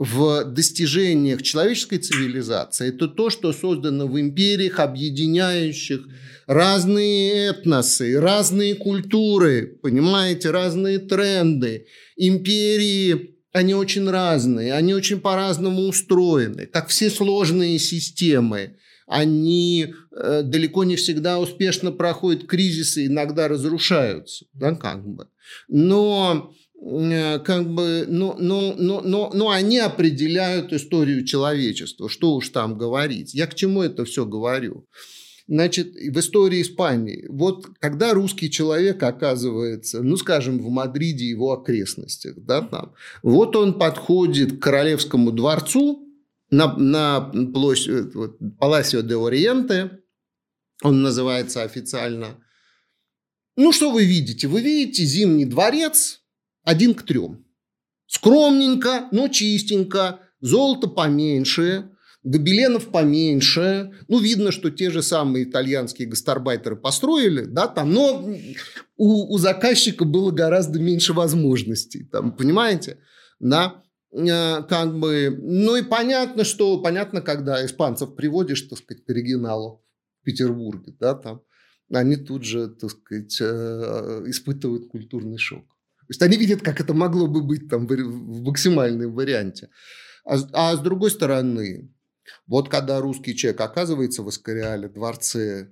в достижениях человеческой цивилизации, это то, что создано в империях, объединяющих разные этносы, разные культуры, понимаете, разные тренды. Империи, они очень разные, они очень по-разному устроены, как все сложные системы. Они э, далеко не всегда успешно проходят кризисы, иногда разрушаются, да, как бы. Но как бы, но, но, но, но, но они определяют историю человечества. Что уж там говорить. Я к чему это все говорю? Значит, в истории Испании, вот когда русский человек оказывается, ну, скажем, в Мадриде его окрестностях, да, там, вот он подходит к Королевскому дворцу на, на площадь, вот, Паласио де Ориенте, он называется официально. Ну, что вы видите? Вы видите Зимний дворец, один к трем. Скромненько, но чистенько, золото поменьше, гобеленов поменьше. Ну, видно, что те же самые итальянские гастарбайтеры построили, да, там, но у, у заказчика было гораздо меньше возможностей, там, понимаете, да, э, как бы, ну и понятно, что, понятно, когда испанцев приводишь, так сказать, к оригиналу в Петербурге, да, там, они тут же, так сказать, э, испытывают культурный шок. То есть они видят, как это могло бы быть там в максимальном варианте. А, а с другой стороны, вот когда русский человек оказывается в Искариале, дворце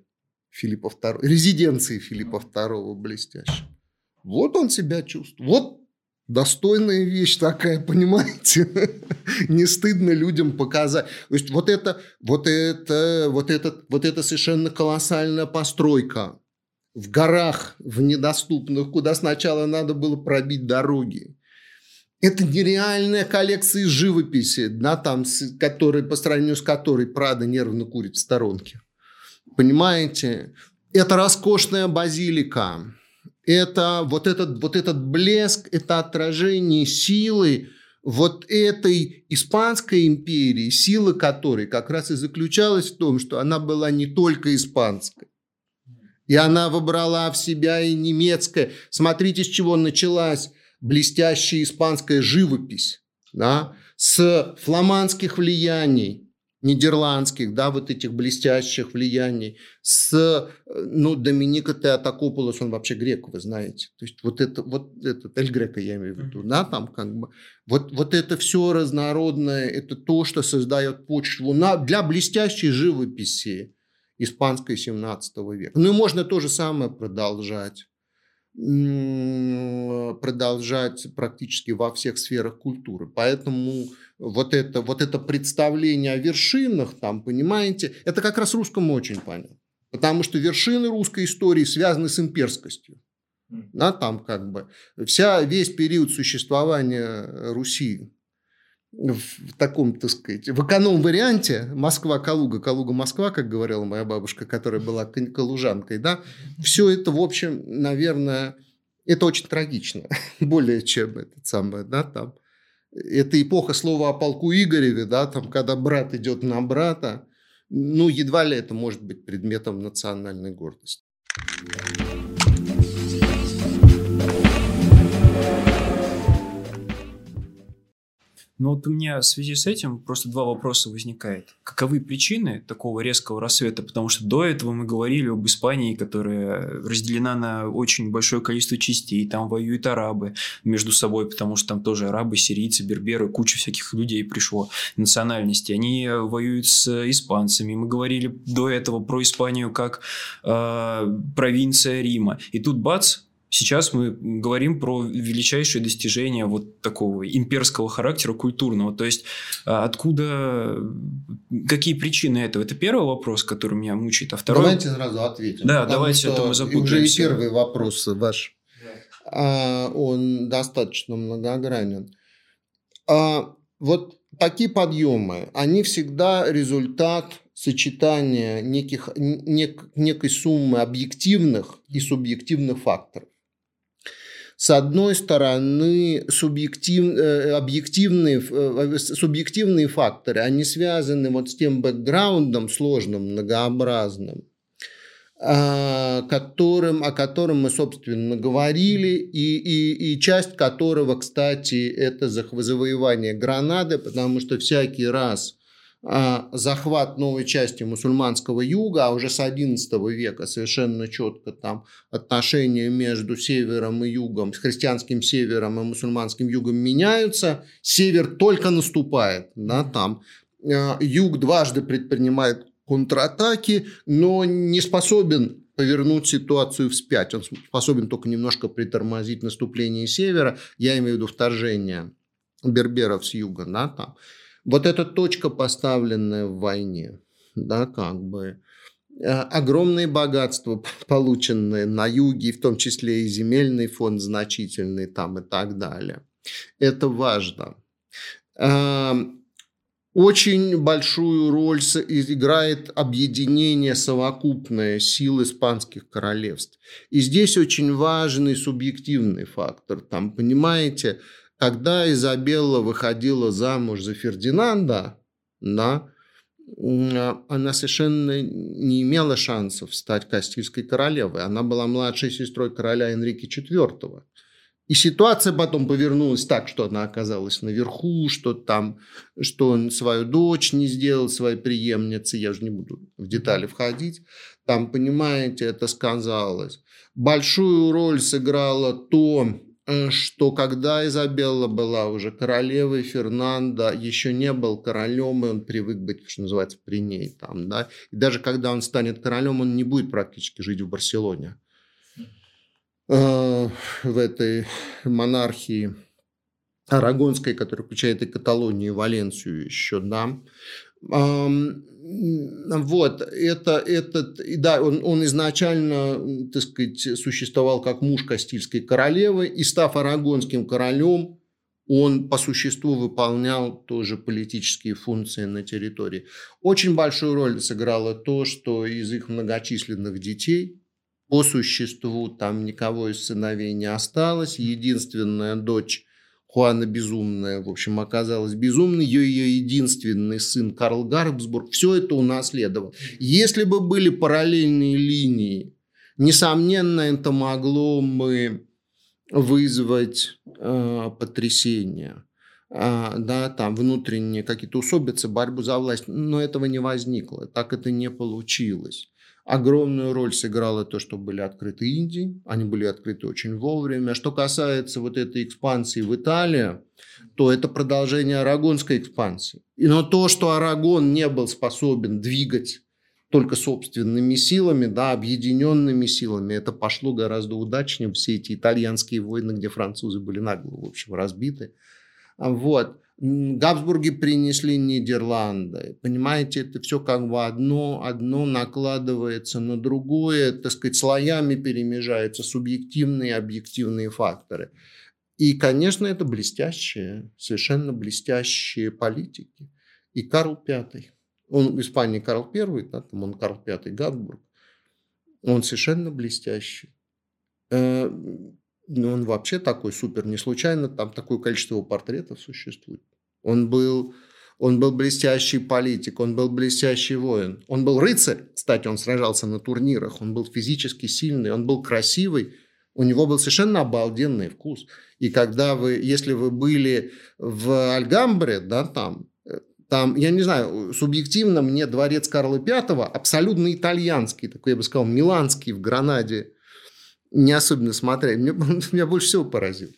Филиппа II, резиденции Филиппа II блестящем, вот он себя чувствует. Вот достойная вещь такая, понимаете? Не стыдно людям показать. То есть вот это, вот это, вот это, вот это совершенно колоссальная постройка в горах, в недоступных, куда сначала надо было пробить дороги. Это нереальная коллекция живописи, да, там, с, который, по сравнению с которой Прада нервно курит в сторонке. Понимаете? Это роскошная базилика. Это вот этот, вот этот блеск, это отражение силы вот этой испанской империи, сила которой как раз и заключалась в том, что она была не только испанской. И она выбрала в себя и немецкое. Смотрите, с чего началась блестящая испанская живопись. Да? С фламандских влияний, нидерландских, да, вот этих блестящих влияний, с, ну, Доминика Теотокополос, он вообще грек, вы знаете. То есть вот это, вот это, Эль Грека я имею в виду, да, там как бы, вот, вот это все разнородное, это то, что создает почву на, для блестящей живописи испанской 17 века. Ну и можно то же самое продолжать продолжать практически во всех сферах культуры. Поэтому вот это, вот это представление о вершинах, там, понимаете, это как раз русскому очень понятно. Потому что вершины русской истории связаны с имперскостью. Да, там как бы вся, весь период существования Руси в таком, так сказать, в эконом-варианте Москва-Калуга, Калуга-Москва, как говорила моя бабушка, которая была калужанкой, да, все это, в общем, наверное, это очень трагично, более чем этот самый, да, там, это эпоха слова о полку Игореве, да, там, когда брат идет на брата, ну, едва ли это может быть предметом национальной гордости. Но вот у меня в связи с этим просто два вопроса возникает. Каковы причины такого резкого рассвета? Потому что до этого мы говорили об Испании, которая разделена на очень большое количество частей. Там воюют арабы между собой, потому что там тоже арабы, сирийцы, берберы, куча всяких людей пришло национальности. Они воюют с испанцами. Мы говорили до этого про Испанию как э, провинция Рима. И тут бац, Сейчас мы говорим про величайшее достижение вот такого имперского характера культурного. То есть а, откуда, какие причины этого? Это первый вопрос, который меня мучает. А второй... Давайте сразу ответим. Да, давайте, это а мы запутаемся. Уже и первый вопрос ваш, да. он достаточно многогранен. А, вот такие подъемы, они всегда результат сочетания неких, нек, некой суммы объективных и субъективных факторов. С одной стороны, субъектив, э, объективные, э, субъективные факторы, они связаны вот с тем бэкграундом сложным, многообразным, а, которым, о котором мы, собственно, говорили, и, и, и часть которого, кстати, это завоевание Гранады, потому что всякий раз захват новой части мусульманского юга, а уже с XI века совершенно четко там отношения между севером и югом, с христианским севером и мусульманским югом меняются, север только наступает, да, там а, юг дважды предпринимает контратаки, но не способен повернуть ситуацию вспять. Он способен только немножко притормозить наступление севера, я имею в виду вторжение берберов с юга, да, там. Вот эта точка, поставленная в войне, да, как бы, э, огромные богатства, полученные на юге, в том числе и земельный фонд значительный там и так далее. Это важно. Эм, очень большую роль играет объединение совокупное сил испанских королевств. И здесь очень важный субъективный фактор. Там, понимаете, когда Изабелла выходила замуж за Фердинанда, да, она совершенно не имела шансов стать Кастильской королевой. Она была младшей сестрой короля Энрике IV. И ситуация потом повернулась так, что она оказалась наверху, что там, что он свою дочь не сделал, своей преемницы, я уже не буду в детали входить. Там, понимаете, это сказалось. Большую роль сыграло то, что когда Изабелла была уже королевой, Фернандо еще не был королем, и он привык быть, что называется, при ней. Там, да? И даже когда он станет королем, он не будет практически жить в Барселоне, э, в этой монархии Арагонской, которая включает и Каталонию, и Валенсию еще, да. Вот, это, этот, да, он, он изначально, так сказать, существовал как муж Кастильской королевы, и став арагонским королем, он по существу выполнял тоже политические функции на территории. Очень большую роль сыграло то, что из их многочисленных детей по существу там никого из сыновей не осталось. Единственная дочь Хуана Безумная, в общем, оказалась безумной. Ее, ее единственный сын Карл Гарбсбург все это унаследовал. Если бы были параллельные линии, несомненно, это могло бы вызвать э, потрясение. А, да, там внутренние какие-то усобицы, борьбу за власть, но этого не возникло, так это не получилось. Огромную роль сыграло то, что были открыты Индии. Они были открыты очень вовремя. Что касается вот этой экспансии в Италию, то это продолжение арагонской экспансии. Но то, что Арагон не был способен двигать только собственными силами, да, объединенными силами, это пошло гораздо удачнее. Все эти итальянские войны, где французы были нагло, в общем, разбиты. Вот. Габсбурги принесли Нидерланды. Понимаете, это все как бы одно, одно накладывается на другое, так сказать, слоями перемежаются субъективные и объективные факторы. И, конечно, это блестящие, совершенно блестящие политики. И Карл V, он в Испании Карл I, да, там он Карл V Габсбург, он совершенно блестящий. Э, ну, он вообще такой супер, не случайно там такое количество его портретов существует. Он был, он был блестящий политик, он был блестящий воин. Он был рыцарь, кстати, он сражался на турнирах, он был физически сильный, он был красивый, у него был совершенно обалденный вкус. И когда вы, если вы были в Альгамбре, да, там, э, там, я не знаю, субъективно мне дворец Карла V абсолютно итальянский, такой, я бы сказал, миланский в Гранаде, не особенно смотреть. Меня, меня больше всего поразил.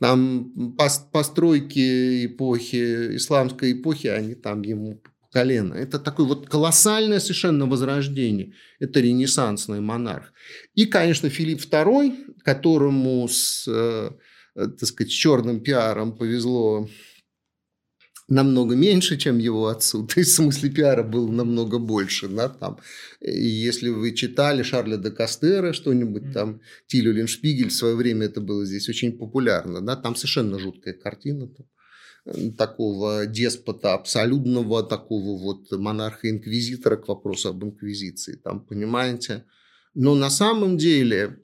Там постройки эпохи, исламской эпохи, они там ему колено. Это такое вот колоссальное совершенно возрождение. Это ренессансный монарх. И, конечно, Филипп II, которому с, э, так сказать, с черным пиаром повезло намного меньше, чем его отцу. То есть в смысле пиара было намного больше. Да, там. И если вы читали Шарля де Кастера, что-нибудь там, Тилю Леншпигель, в свое время это было здесь очень популярно. Да, там совершенно жуткая картина. Там, такого деспота, абсолютного такого вот монарха-инквизитора к вопросу об инквизиции. Там, понимаете? Но на самом деле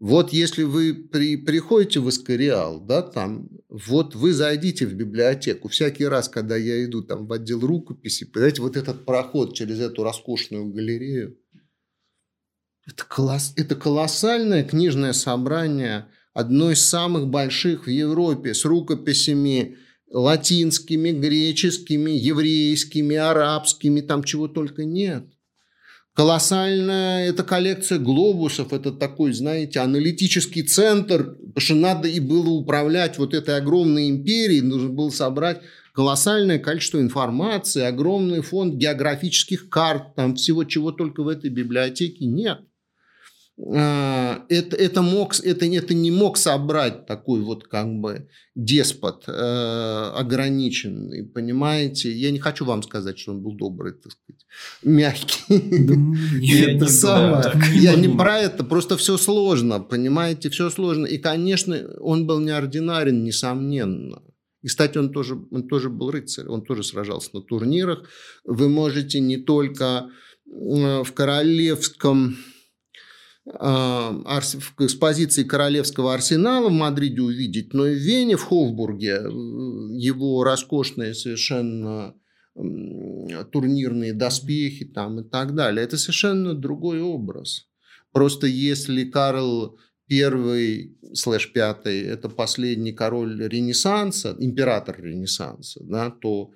вот если вы при, приходите в Искариал, да, там, вот вы зайдите в библиотеку. Всякий раз, когда я иду там в отдел рукописи, понимаете, вот этот проход через эту роскошную галерею, это, колосс, это колоссальное книжное собрание, одно из самых больших в Европе, с рукописями латинскими, греческими, еврейскими, арабскими, там чего только нет – колоссальная эта коллекция глобусов, это такой, знаете, аналитический центр, потому что надо и было управлять вот этой огромной империей, нужно было собрать колоссальное количество информации, огромный фонд географических карт, там всего чего только в этой библиотеке нет. А, это, это, мог, это, это не мог собрать такой вот как бы деспот э, ограниченный, понимаете? Я не хочу вам сказать, что он был добрый, так сказать, мягкий. это самое. Я не про это, просто все сложно, понимаете, все сложно. И, конечно, он был неординарен, несомненно. И, кстати, он тоже, он тоже был рыцарь, он тоже сражался на турнирах. Вы можете не только в королевском в экспозиции Королевского арсенала в Мадриде увидеть, но и в Вене, в Хофбурге, э, его роскошные совершенно турнирные доспехи там и так далее. Это совершенно другой образ. Просто если Карл первый слэш пятый – это последний король Ренессанса, император Ренессанса, да, то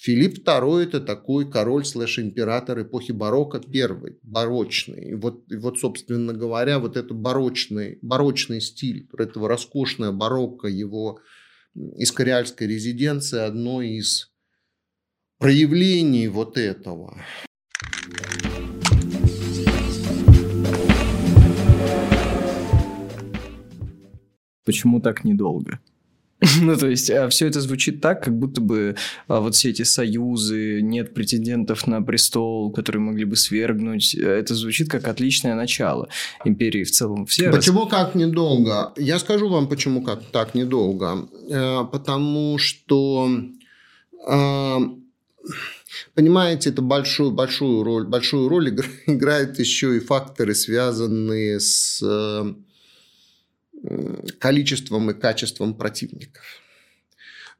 Филипп II – это такой король слэш-император эпохи барокко первый, барочный. И вот, и вот, собственно говоря, вот этот барочный, барочный стиль, этого роскошное барокко, его искориальская резиденция – одно из проявлений вот этого. Почему так недолго? Ну, то есть, а, все это звучит так, как будто бы а, вот все эти союзы, нет претендентов на престол, которые могли бы свергнуть. Это звучит как отличное начало империи в целом. Все почему рас... как недолго? Я скажу вам, почему как так недолго. Э, потому что а, Понимаете, это большую, большую роль, большую роль играют еще и факторы, связанные с э, количеством и качеством противников.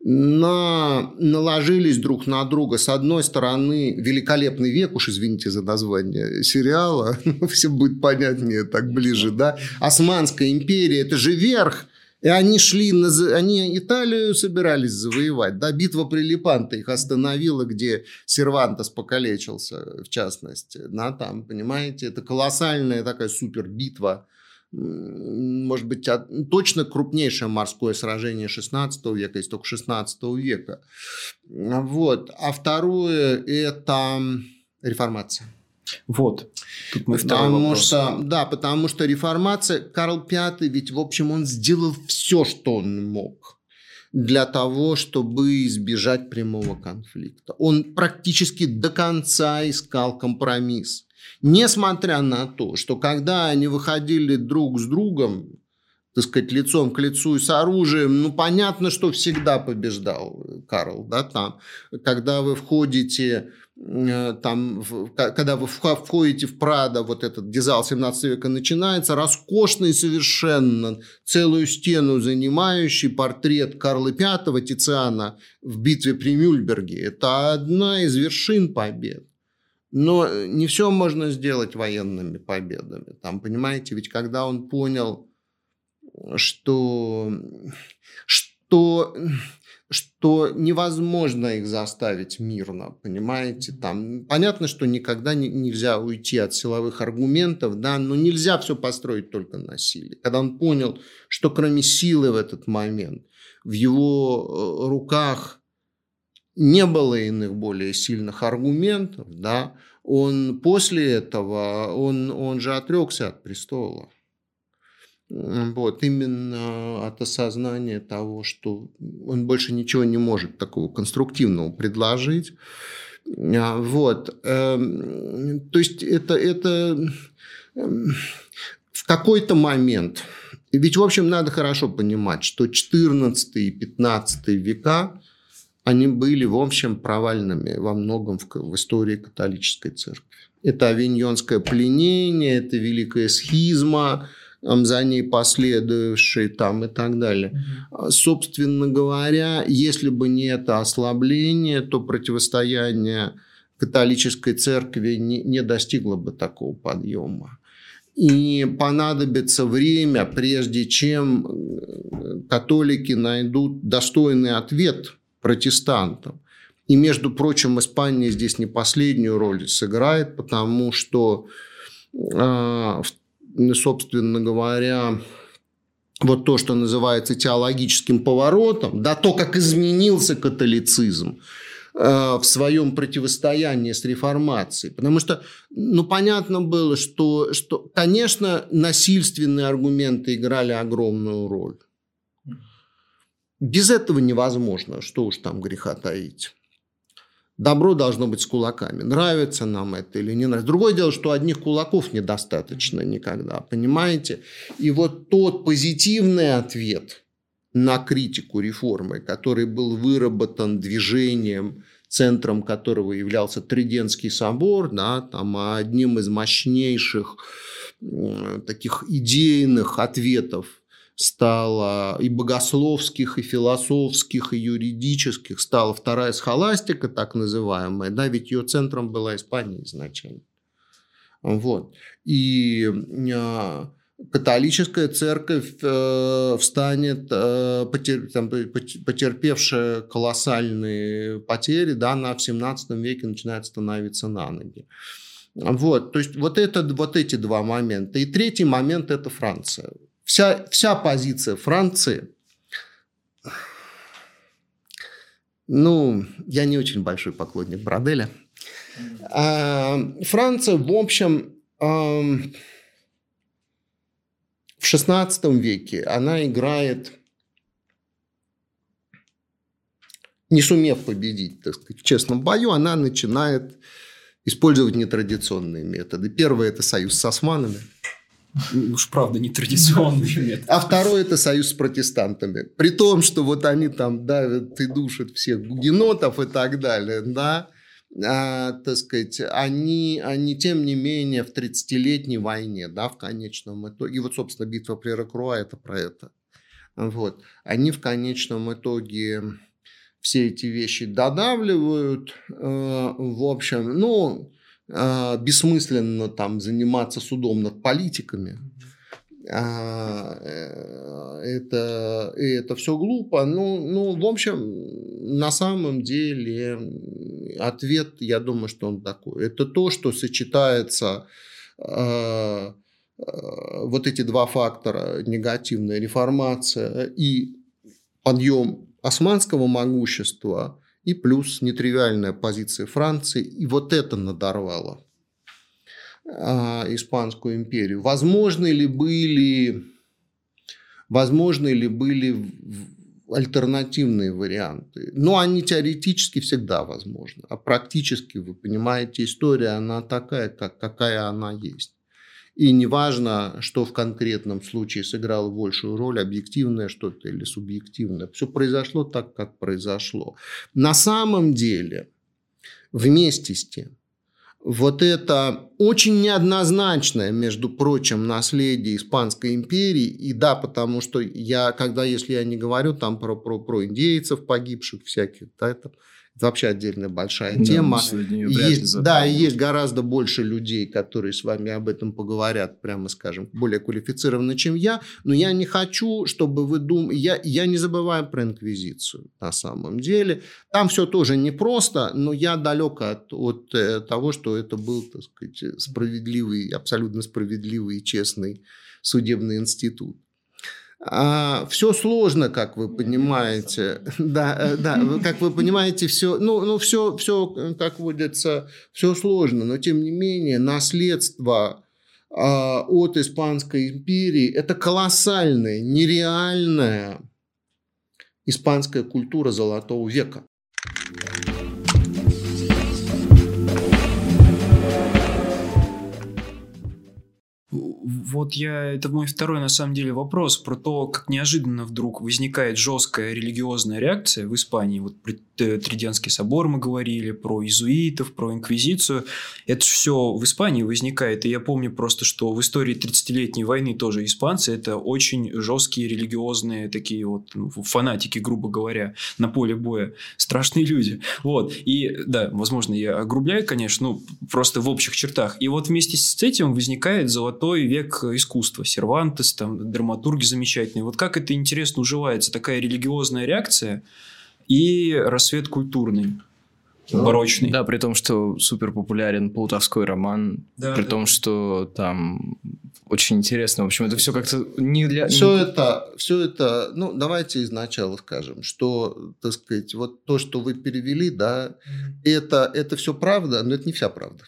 На, наложились друг на друга. С одной стороны, великолепный век, уж извините за название сериала, все будет понятнее так ближе, да. Османская империя – это же верх – и они шли, на, они Италию собирались завоевать. Да, битва при Лепанто их остановила, где Сервантес покалечился, в частности. Да, там, понимаете, это колоссальная такая супер битва. Может быть, точно крупнейшее морское сражение 16 века, из только 16 века. Вот. А второе – это реформация. Вот. Тут мы потому что, да, потому что реформация, Карл V, ведь, в общем, он сделал все, что он мог для того, чтобы избежать прямого конфликта. Он практически до конца искал компромисс. Несмотря на то, что когда они выходили друг с другом, так сказать, лицом к лицу и с оружием, ну, понятно, что всегда побеждал Карл, да, там. Когда вы входите Э, там, когда вы входите в Прадо, вот этот дизал 17 века начинается, роскошный совершенно, целую стену занимающий портрет Карла V Тициана в битве при Мюльберге. Это одна из вершин побед. Но не все можно сделать военными победами. Там, понимаете, ведь когда он понял, что, что что невозможно их заставить мирно, понимаете? Там понятно, что никогда не, нельзя уйти от силовых аргументов, да, но нельзя все построить только на силе. Когда он понял, что кроме силы в этот момент в его э, руках не было иных более сильных аргументов, да, он после этого, он, он же отрекся от престола. Вот, именно от осознания того, что он больше ничего не может такого конструктивного предложить. А, вот. Эм, то есть это, это эм, в какой-то момент, ведь в общем надо хорошо понимать, что 14 и 15 века, они были в общем провальными во многом в, в истории католической церкви. Это авиньонское пленение, это великая схизма, за ней последующие там и так далее. Mm-hmm. Собственно говоря, если бы не это ослабление, то противостояние католической церкви не, не достигло бы такого подъема. И понадобится время, прежде чем э, католики найдут достойный ответ протестантам. И, между прочим, Испания здесь не последнюю роль сыграет, потому что э, в собственно говоря, вот то, что называется теологическим поворотом, да, то, как изменился католицизм э, в своем противостоянии с реформацией. Потому что, ну, понятно было, что, что, конечно, насильственные аргументы играли огромную роль. Без этого невозможно, что уж там греха таить. Добро должно быть с кулаками. Нравится нам это или не нравится. Другое дело, что одних кулаков недостаточно никогда, понимаете? И вот тот позитивный ответ на критику реформы, который был выработан движением, центром которого являлся Триденский собор, да, там одним из мощнейших таких идейных ответов стало и богословских, и философских, и юридических, стала вторая схоластика, так называемая, да, ведь ее центром была Испания изначально. Вот. И а, католическая церковь э, встанет, э, потер, там, потерпевшая колоссальные потери, да, она в 17 веке начинает становиться на ноги. Вот, то есть вот, это, вот эти два момента. И третий момент – это Франция вся, вся позиция Франции, ну, я не очень большой поклонник Броделя. А, Франция, в общем, в XVI веке она играет не сумев победить, так сказать, в честном бою, она начинает использовать нетрадиционные методы. Первое – это союз с османами. Уж правда нетрадиционный метод. А второе – это союз с протестантами. При том, что вот они там давят и душат всех гугенотов и так далее, да, а, так сказать, они, они, тем не менее, в 30-летней войне, да, в конечном итоге, и вот, собственно, битва при Рокруа – это про это. Вот. Они в конечном итоге все эти вещи додавливают. Э, в общем, ну, э, бессмысленно там заниматься судом над политиками. А, э, это, это все глупо. Ну, ну, в общем, на самом деле ответ, я думаю, что он такой. Это то, что сочетается вот эти два фактора, негативная реформация и подъем османского могущества и плюс нетривиальная позиция Франции. И вот это надорвало а, Испанскую империю. Возможны ли были, возможны ли были альтернативные варианты? Ну, они теоретически всегда возможны, а практически, вы понимаете, история, она такая, как, какая она есть. И неважно, что в конкретном случае сыграло большую роль, объективное что-то или субъективное. Все произошло так, как произошло. На самом деле, вместе с тем, вот это очень неоднозначное, между прочим, наследие Испанской империи. И да, потому что я, когда, если я не говорю там про, про, про индейцев погибших всяких, да, это это вообще отдельная большая да, тема. Есть, да, и есть гораздо больше людей, которые с вами об этом поговорят, прямо скажем, более квалифицированно, чем я. Но я не хочу, чтобы вы думали... Я, я не забываю про инквизицию на самом деле. Там все тоже непросто, но я далек от, от э, того, что это был, так сказать, справедливый, абсолютно справедливый и честный судебный институт. А, все сложно, как вы понимаете. Да, э, да, как вы понимаете, все, ну, ну все, все, как водится, все сложно, но тем не менее наследство а, от Испанской империи – это колоссальная, нереальная испанская культура Золотого века. Вот я, это мой второй на самом деле вопрос про то, как неожиданно вдруг возникает жесткая религиозная реакция в Испании. Вот при Триденский собор мы говорили, про иезуитов, про инквизицию. Это все в Испании возникает. И я помню просто, что в истории 30-летней войны тоже испанцы это очень жесткие религиозные такие вот ну, фанатики, грубо говоря, на поле боя. Страшные люди. Вот. И да, возможно, я огрубляю, конечно, ну, просто в общих чертах. И вот вместе с этим возникает золотой век искусства. Сервантес, там, драматурги замечательные. Вот как это интересно уживается, такая религиозная реакция – и рассвет культурный. Ну, барочный. Да, при том, что супер популярен плутовской роман, да, при да. том, что там очень интересно. В общем, это все как-то не для... Все это, все это, ну, давайте изначально скажем, что, так сказать, вот то, что вы перевели, да, это, это все правда, но это не вся правда.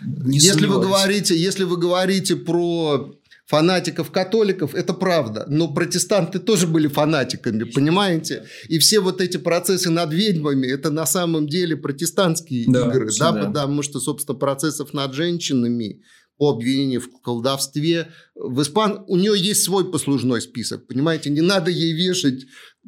Не если вы говорите, если вы говорите про фанатиков-католиков, это правда. Но протестанты тоже были фанатиками, понимаете? И все вот эти процессы над ведьмами, это на самом деле протестантские да, игры, да, да, потому что, собственно, процессов над женщинами по обвинению в колдовстве. В Испан... У нее есть свой послужной список, понимаете? Не надо ей вешать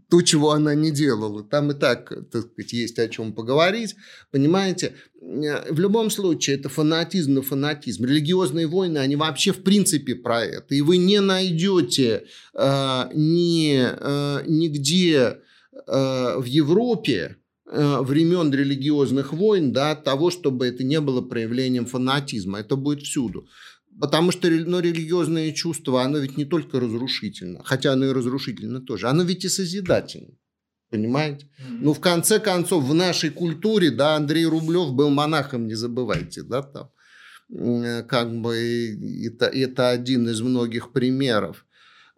то, чего она не делала. Там и так, так сказать, есть о чем поговорить. Понимаете? В любом случае, это фанатизм на фанатизм. Религиозные войны, они вообще в принципе про это. И вы не найдете э, ни, э, нигде э, в Европе времен религиозных войн, да, того, чтобы это не было проявлением фанатизма. Это будет всюду. Потому что ну, религиозное чувство, оно ведь не только разрушительно, хотя оно и разрушительно тоже, оно ведь и созидательно. Понимаете? Mm-hmm. Ну, в конце концов, в нашей культуре, да, Андрей Рублев был монахом, не забывайте, да, там. Как бы это, это один из многих примеров.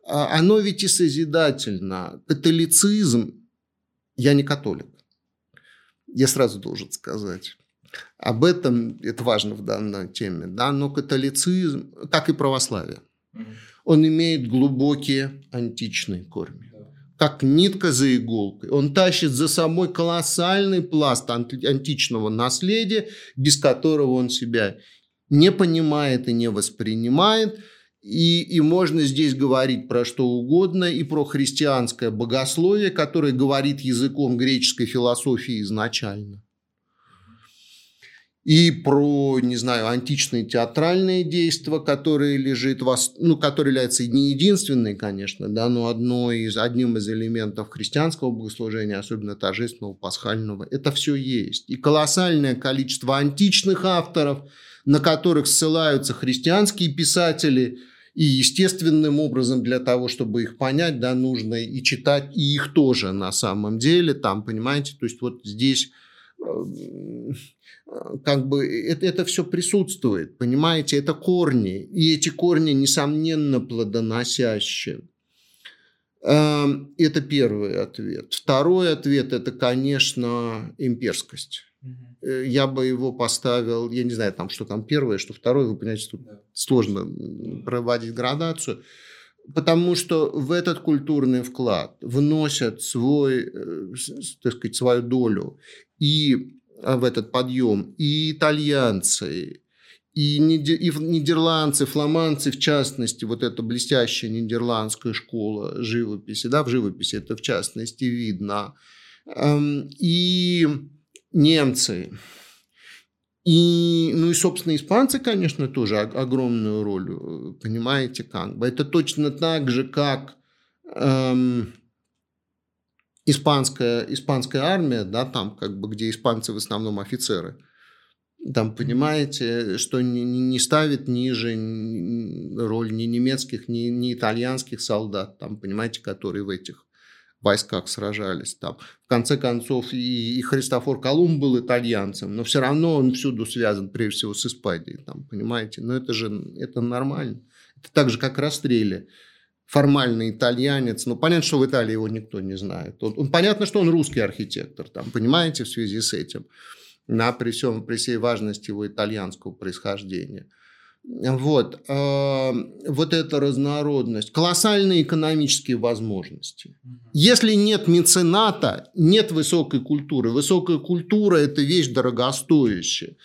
А оно ведь и созидательно. Католицизм, я не католик, я сразу должен сказать. Об этом это важно в данной теме. Да? Но католицизм, как и православие, он имеет глубокие античные корни. как нитка за иголкой. Он тащит за собой колоссальный пласт античного наследия, без которого он себя не понимает и не воспринимает. И, и можно здесь говорить про что угодно, и про христианское богословие, которое говорит языком греческой философии изначально и про, не знаю, античные театральные действия, которые лежит, ну, которые являются не единственной, конечно, да, но одной из, одним из элементов христианского богослужения, особенно торжественного, пасхального, это все есть. И колоссальное количество античных авторов, на которых ссылаются христианские писатели, и естественным образом для того, чтобы их понять, да, нужно и читать и их тоже на самом деле, там, понимаете, то есть вот здесь как бы это, это все присутствует, понимаете, это корни, и эти корни, несомненно, плодоносящие. Эм, это первый ответ. Второй ответ – это, конечно, имперскость. Угу. Я бы его поставил, я не знаю, там, что там первое, что второе, вы понимаете, тут да. сложно проводить градацию, потому что в этот культурный вклад вносят свой, э, так сказать, свою долю и а, в этот подъем и итальянцы, и, нидерландцы, фламандцы, в частности, вот эта блестящая нидерландская школа живописи, да, в живописи это в частности видно, и немцы, и, ну и, собственно, испанцы, конечно, тоже огромную роль, э, понимаете, как бы. Это точно так же, как эм, испанская, испанская армия, да, там как бы, где испанцы в основном офицеры, там, понимаете, что не, не ставит ниже роль ни немецких, ни, ни итальянских солдат, там, понимаете, которые в этих войсках сражались. Там. В конце концов, и, и Христофор Колумб был итальянцем, но все равно он всюду связан, прежде всего, с Испанией, там, понимаете. Но это же это нормально. Это так же, как расстрели формальный итальянец. Ну, понятно, что в Италии его никто не знает. Он, он, понятно, что он русский архитектор, там, понимаете, в связи с этим, на, при, всем, при всей важности его итальянского происхождения. Вот, э, вот эта разнородность, колоссальные экономические возможности. Если нет мецената, нет высокой культуры. Высокая культура – это вещь дорогостоящая.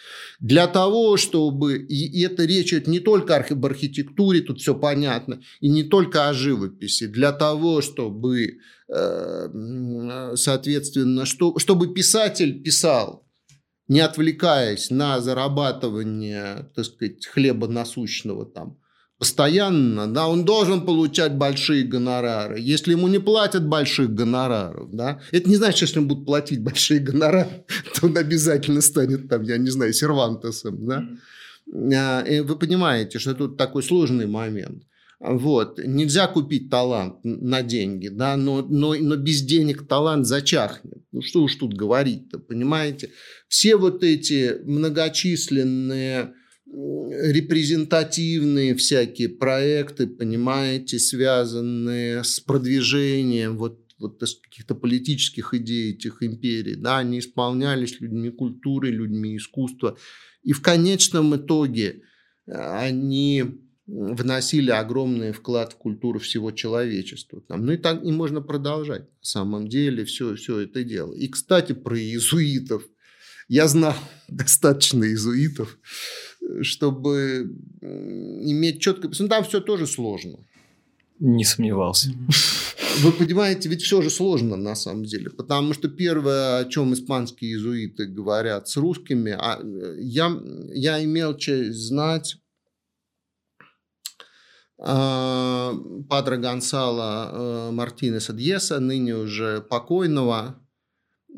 Для того, чтобы, и это речь идет не только об архитектуре, тут все понятно, и не только о живописи, для того, чтобы, э, соответственно, что, чтобы писатель писал, не отвлекаясь на зарабатывание, так сказать, хлеба насущного там, постоянно, да, он должен получать большие гонорары. Если ему не платят больших гонораров, да, это не значит, что если ему будут платить большие гонорары, то он обязательно станет там, я не знаю, сервантесом, да. Mm-hmm. И вы понимаете, что тут такой сложный момент. Вот. Нельзя купить талант на деньги, да, но, но, но без денег талант зачахнет. Ну, что уж тут говорить-то, понимаете? Все вот эти многочисленные репрезентативные всякие проекты, понимаете, связанные с продвижением вот, вот каких-то политических идей этих империй, да, они исполнялись людьми культуры, людьми искусства. И в конечном итоге э, они вносили огромный вклад в культуру всего человечества. Там, ну и так и можно продолжать на самом деле все, все это дело. И, кстати, про иезуитов. Я знал достаточно иезуитов, чтобы иметь четко... Ну, там все тоже сложно. Не сомневался. Вы понимаете, ведь все же сложно на самом деле, потому что первое, о чем испанские иезуиты говорят с русскими, а э, я, я имел честь знать Падре Гонсало э, Мартинеса Дьеса, ныне уже покойного.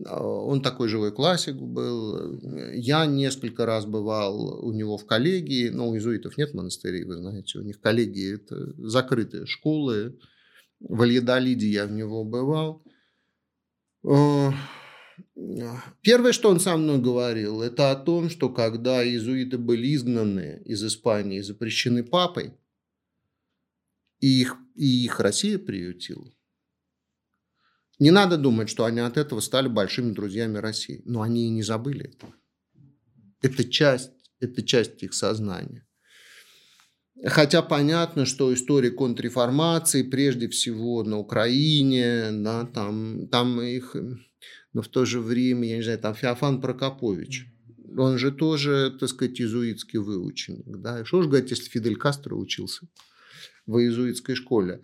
А, он такой живой классик был. Я несколько раз бывал у него в коллегии. Но у иезуитов нет монастырей, вы знаете. У них коллегии – это закрытые школы. В Альядолиде я в него бывал. Первое, что он со мной говорил, это о том, что когда иезуиты были изгнаны из Испании, запрещены папой, и их, и их Россия приютила. Не надо думать, что они от этого стали большими друзьями России. Но они и не забыли этого. Это часть, это часть их сознания. Хотя понятно, что история контрреформации прежде всего на Украине, да, там, там их, но в то же время, я не знаю, там Феофан Прокопович, он же тоже, так сказать, иезуитский выученик. Да? И что же говорить, если Фидель Кастро учился в иезуитской школе?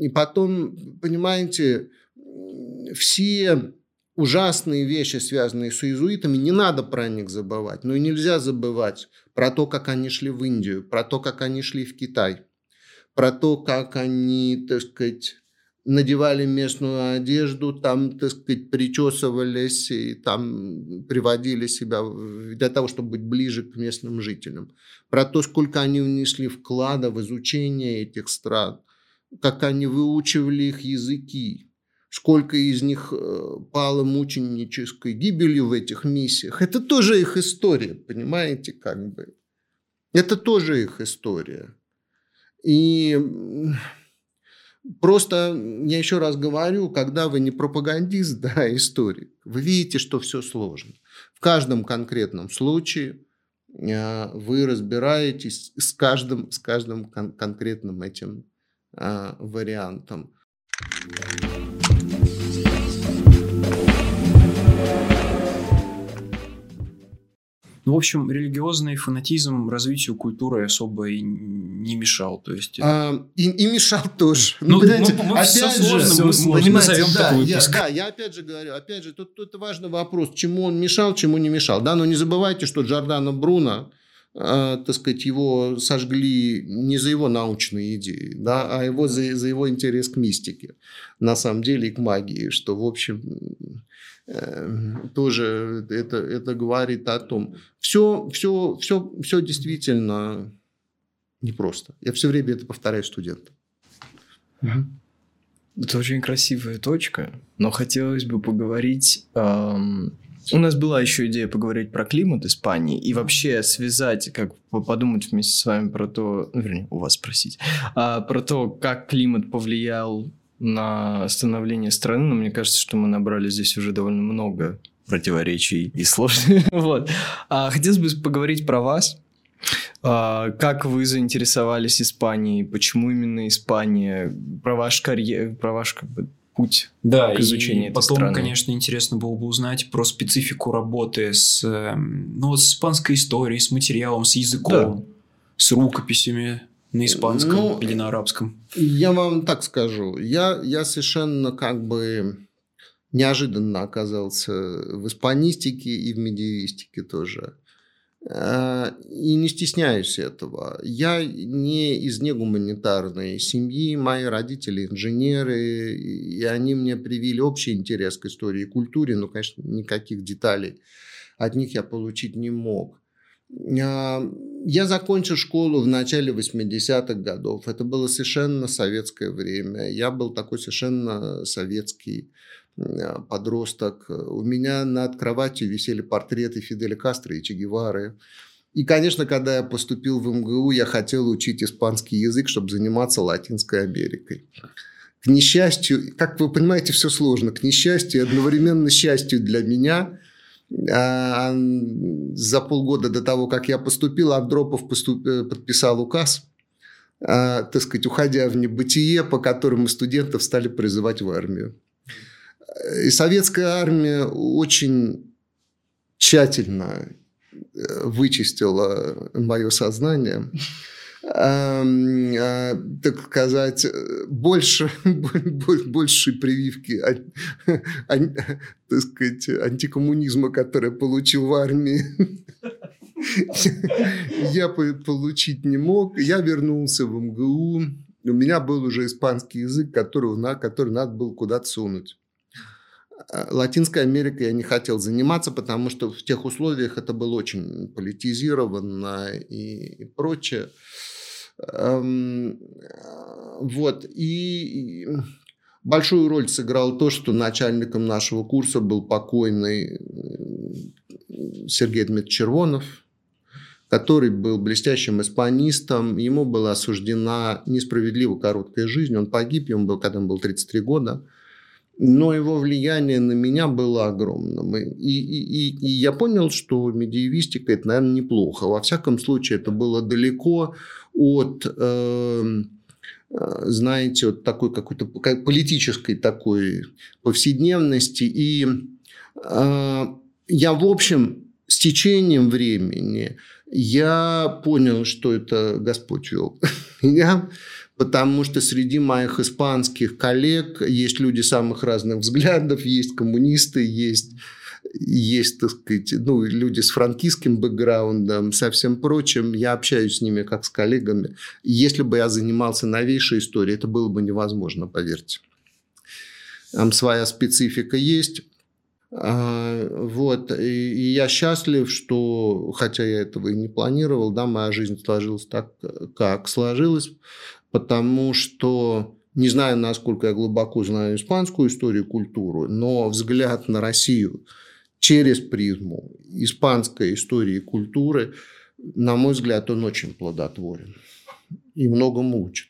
И потом, понимаете, все ужасные вещи, связанные с иезуитами, не надо про них забывать. Но и нельзя забывать про то, как они шли в Индию, про то, как они шли в Китай, про то, как они, так сказать, надевали местную одежду, там, так сказать, причесывались и там приводили себя для того, чтобы быть ближе к местным жителям. Про то, сколько они внесли вклада в изучение этих стран, как они выучивали их языки, сколько из них э, пало мученической гибелью в этих миссиях. Это тоже их история, понимаете, как бы. Это тоже их история. И Просто, я еще раз говорю, когда вы не пропагандист, да, историк, вы видите, что все сложно. В каждом конкретном случае э, вы разбираетесь с каждым, с каждым кон- конкретным этим э, вариантом. Ну, в общем, религиозный фанатизм развитию культуры особо и не мешал. То есть... А, и, и мешал тоже. Ну, ну мы, мы опять все же, сложно, мы, мы назовем да, я, да, я опять же говорю, опять же, тут, тут важный вопрос, чему он мешал, чему не мешал. Да, но не забывайте, что Джордано Бруно, э, так сказать, его сожгли не за его научные идеи, да, а его за, за его интерес к мистике, на самом деле, и к магии, что, в общем, Эм, тоже это, это говорит о том. Все, все, все, все действительно непросто. Я все время это повторяю студентам. Это очень красивая точка, но хотелось бы поговорить... Эм, у нас была еще идея поговорить про климат Испании и вообще связать, как подумать вместе с вами про то, ну, вернее, у вас спросить, а, про то, как климат повлиял на становление страны, но мне кажется, что мы набрали здесь уже довольно много противоречий и сложных. вот. А, хотелось бы поговорить про вас. А, как вы заинтересовались Испанией? Почему именно Испания? Про ваш карьер, про ваш как бы, путь да, к изучению и этой потом, страны. конечно, интересно было бы узнать про специфику работы с, эм, ну, с испанской историей, с материалом, с языком, да. с рукописями на испанском ну, или на арабском? Я вам так скажу. Я, я совершенно как бы неожиданно оказался в испанистике и в медиевистике тоже. А, и не стесняюсь этого. Я не из негуманитарной семьи, мои родители инженеры, и они мне привили общий интерес к истории и культуре, но, конечно, никаких деталей от них я получить не мог. А, я закончил школу в начале 80-х годов. Это было совершенно советское время. Я был такой совершенно советский подросток. У меня над кроватью висели портреты Фиделя Кастро и Че Гевары. И, конечно, когда я поступил в МГУ, я хотел учить испанский язык, чтобы заниматься Латинской Америкой. К несчастью, как вы понимаете, все сложно. К несчастью, одновременно счастью для меня – а, за полгода до того, как я поступил, Андропов поступ... Э, подписал указ, а, так сказать, уходя в небытие, по которому студентов стали призывать в армию. И советская армия очень тщательно э, вычистила мое сознание э, так сказать, больше, больше прививки так сказать, антикоммунизма, который получил в армии, я получить не мог. Я вернулся в МГУ. У меня был уже испанский язык, который, который надо было куда-то сунуть. А, Латинской Америкой я не хотел заниматься, потому что в тех условиях это было очень политизировано и, и прочее. Эм, вот. И большую роль сыграло то, что начальником нашего курса был покойный Сергей Дмитриевич Червонов, который был блестящим испанистом. Ему была осуждена несправедливо короткая жизнь. Он погиб, ему был, когда ему было 33 года. Но его влияние на меня было огромным. И, и, и, и я понял, что медиевистика – это, наверное, неплохо. Во всяком случае, это было далеко от, э, знаете, от такой какой-то политической такой повседневности. И э, я, в общем, с течением времени я понял, что это Господь вел потому что среди моих испанских коллег есть люди самых разных взглядов, есть коммунисты, есть есть, так сказать, ну, люди с франкистским бэкграундом, со всем прочим. Я общаюсь с ними как с коллегами. Если бы я занимался новейшей историей, это было бы невозможно, поверьте. Там своя специфика есть. А, вот. И, я счастлив, что, хотя я этого и не планировал, да, моя жизнь сложилась так, как сложилась, потому что не знаю, насколько я глубоко знаю испанскую историю культуру, но взгляд на Россию через призму испанской истории и культуры, на мой взгляд, он очень плодотворен и многому учит.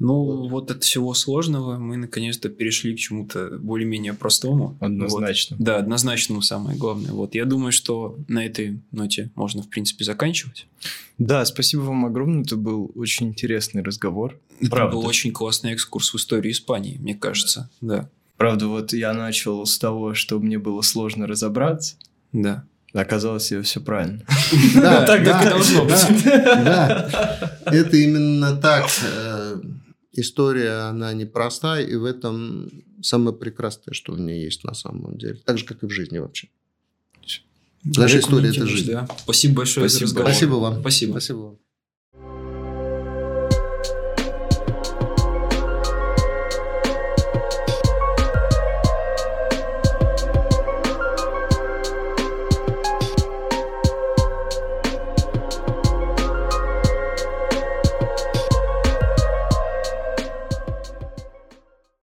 Ну, вот от всего сложного мы наконец-то перешли к чему-то более-менее простому. Однозначно. Вот. Да, однозначному самое главное. Вот я думаю, что на этой ноте можно, в принципе, заканчивать. Да, спасибо вам огромное. Это был очень интересный разговор. Это Правда. был очень классный экскурс в историю Испании, мне кажется. Да. Правда, вот я начал с того, что мне было сложно разобраться. Да. Оказалось, я все правильно. Да, так и должно быть. Да, это именно так. История, она непростая, и в этом самое прекрасное, что в ней есть на самом деле. Так же, как и в жизни вообще. Наша история – это жизнь. Да. Спасибо большое Спасибо. за разговор. Спасибо вам. Спасибо. Спасибо вам.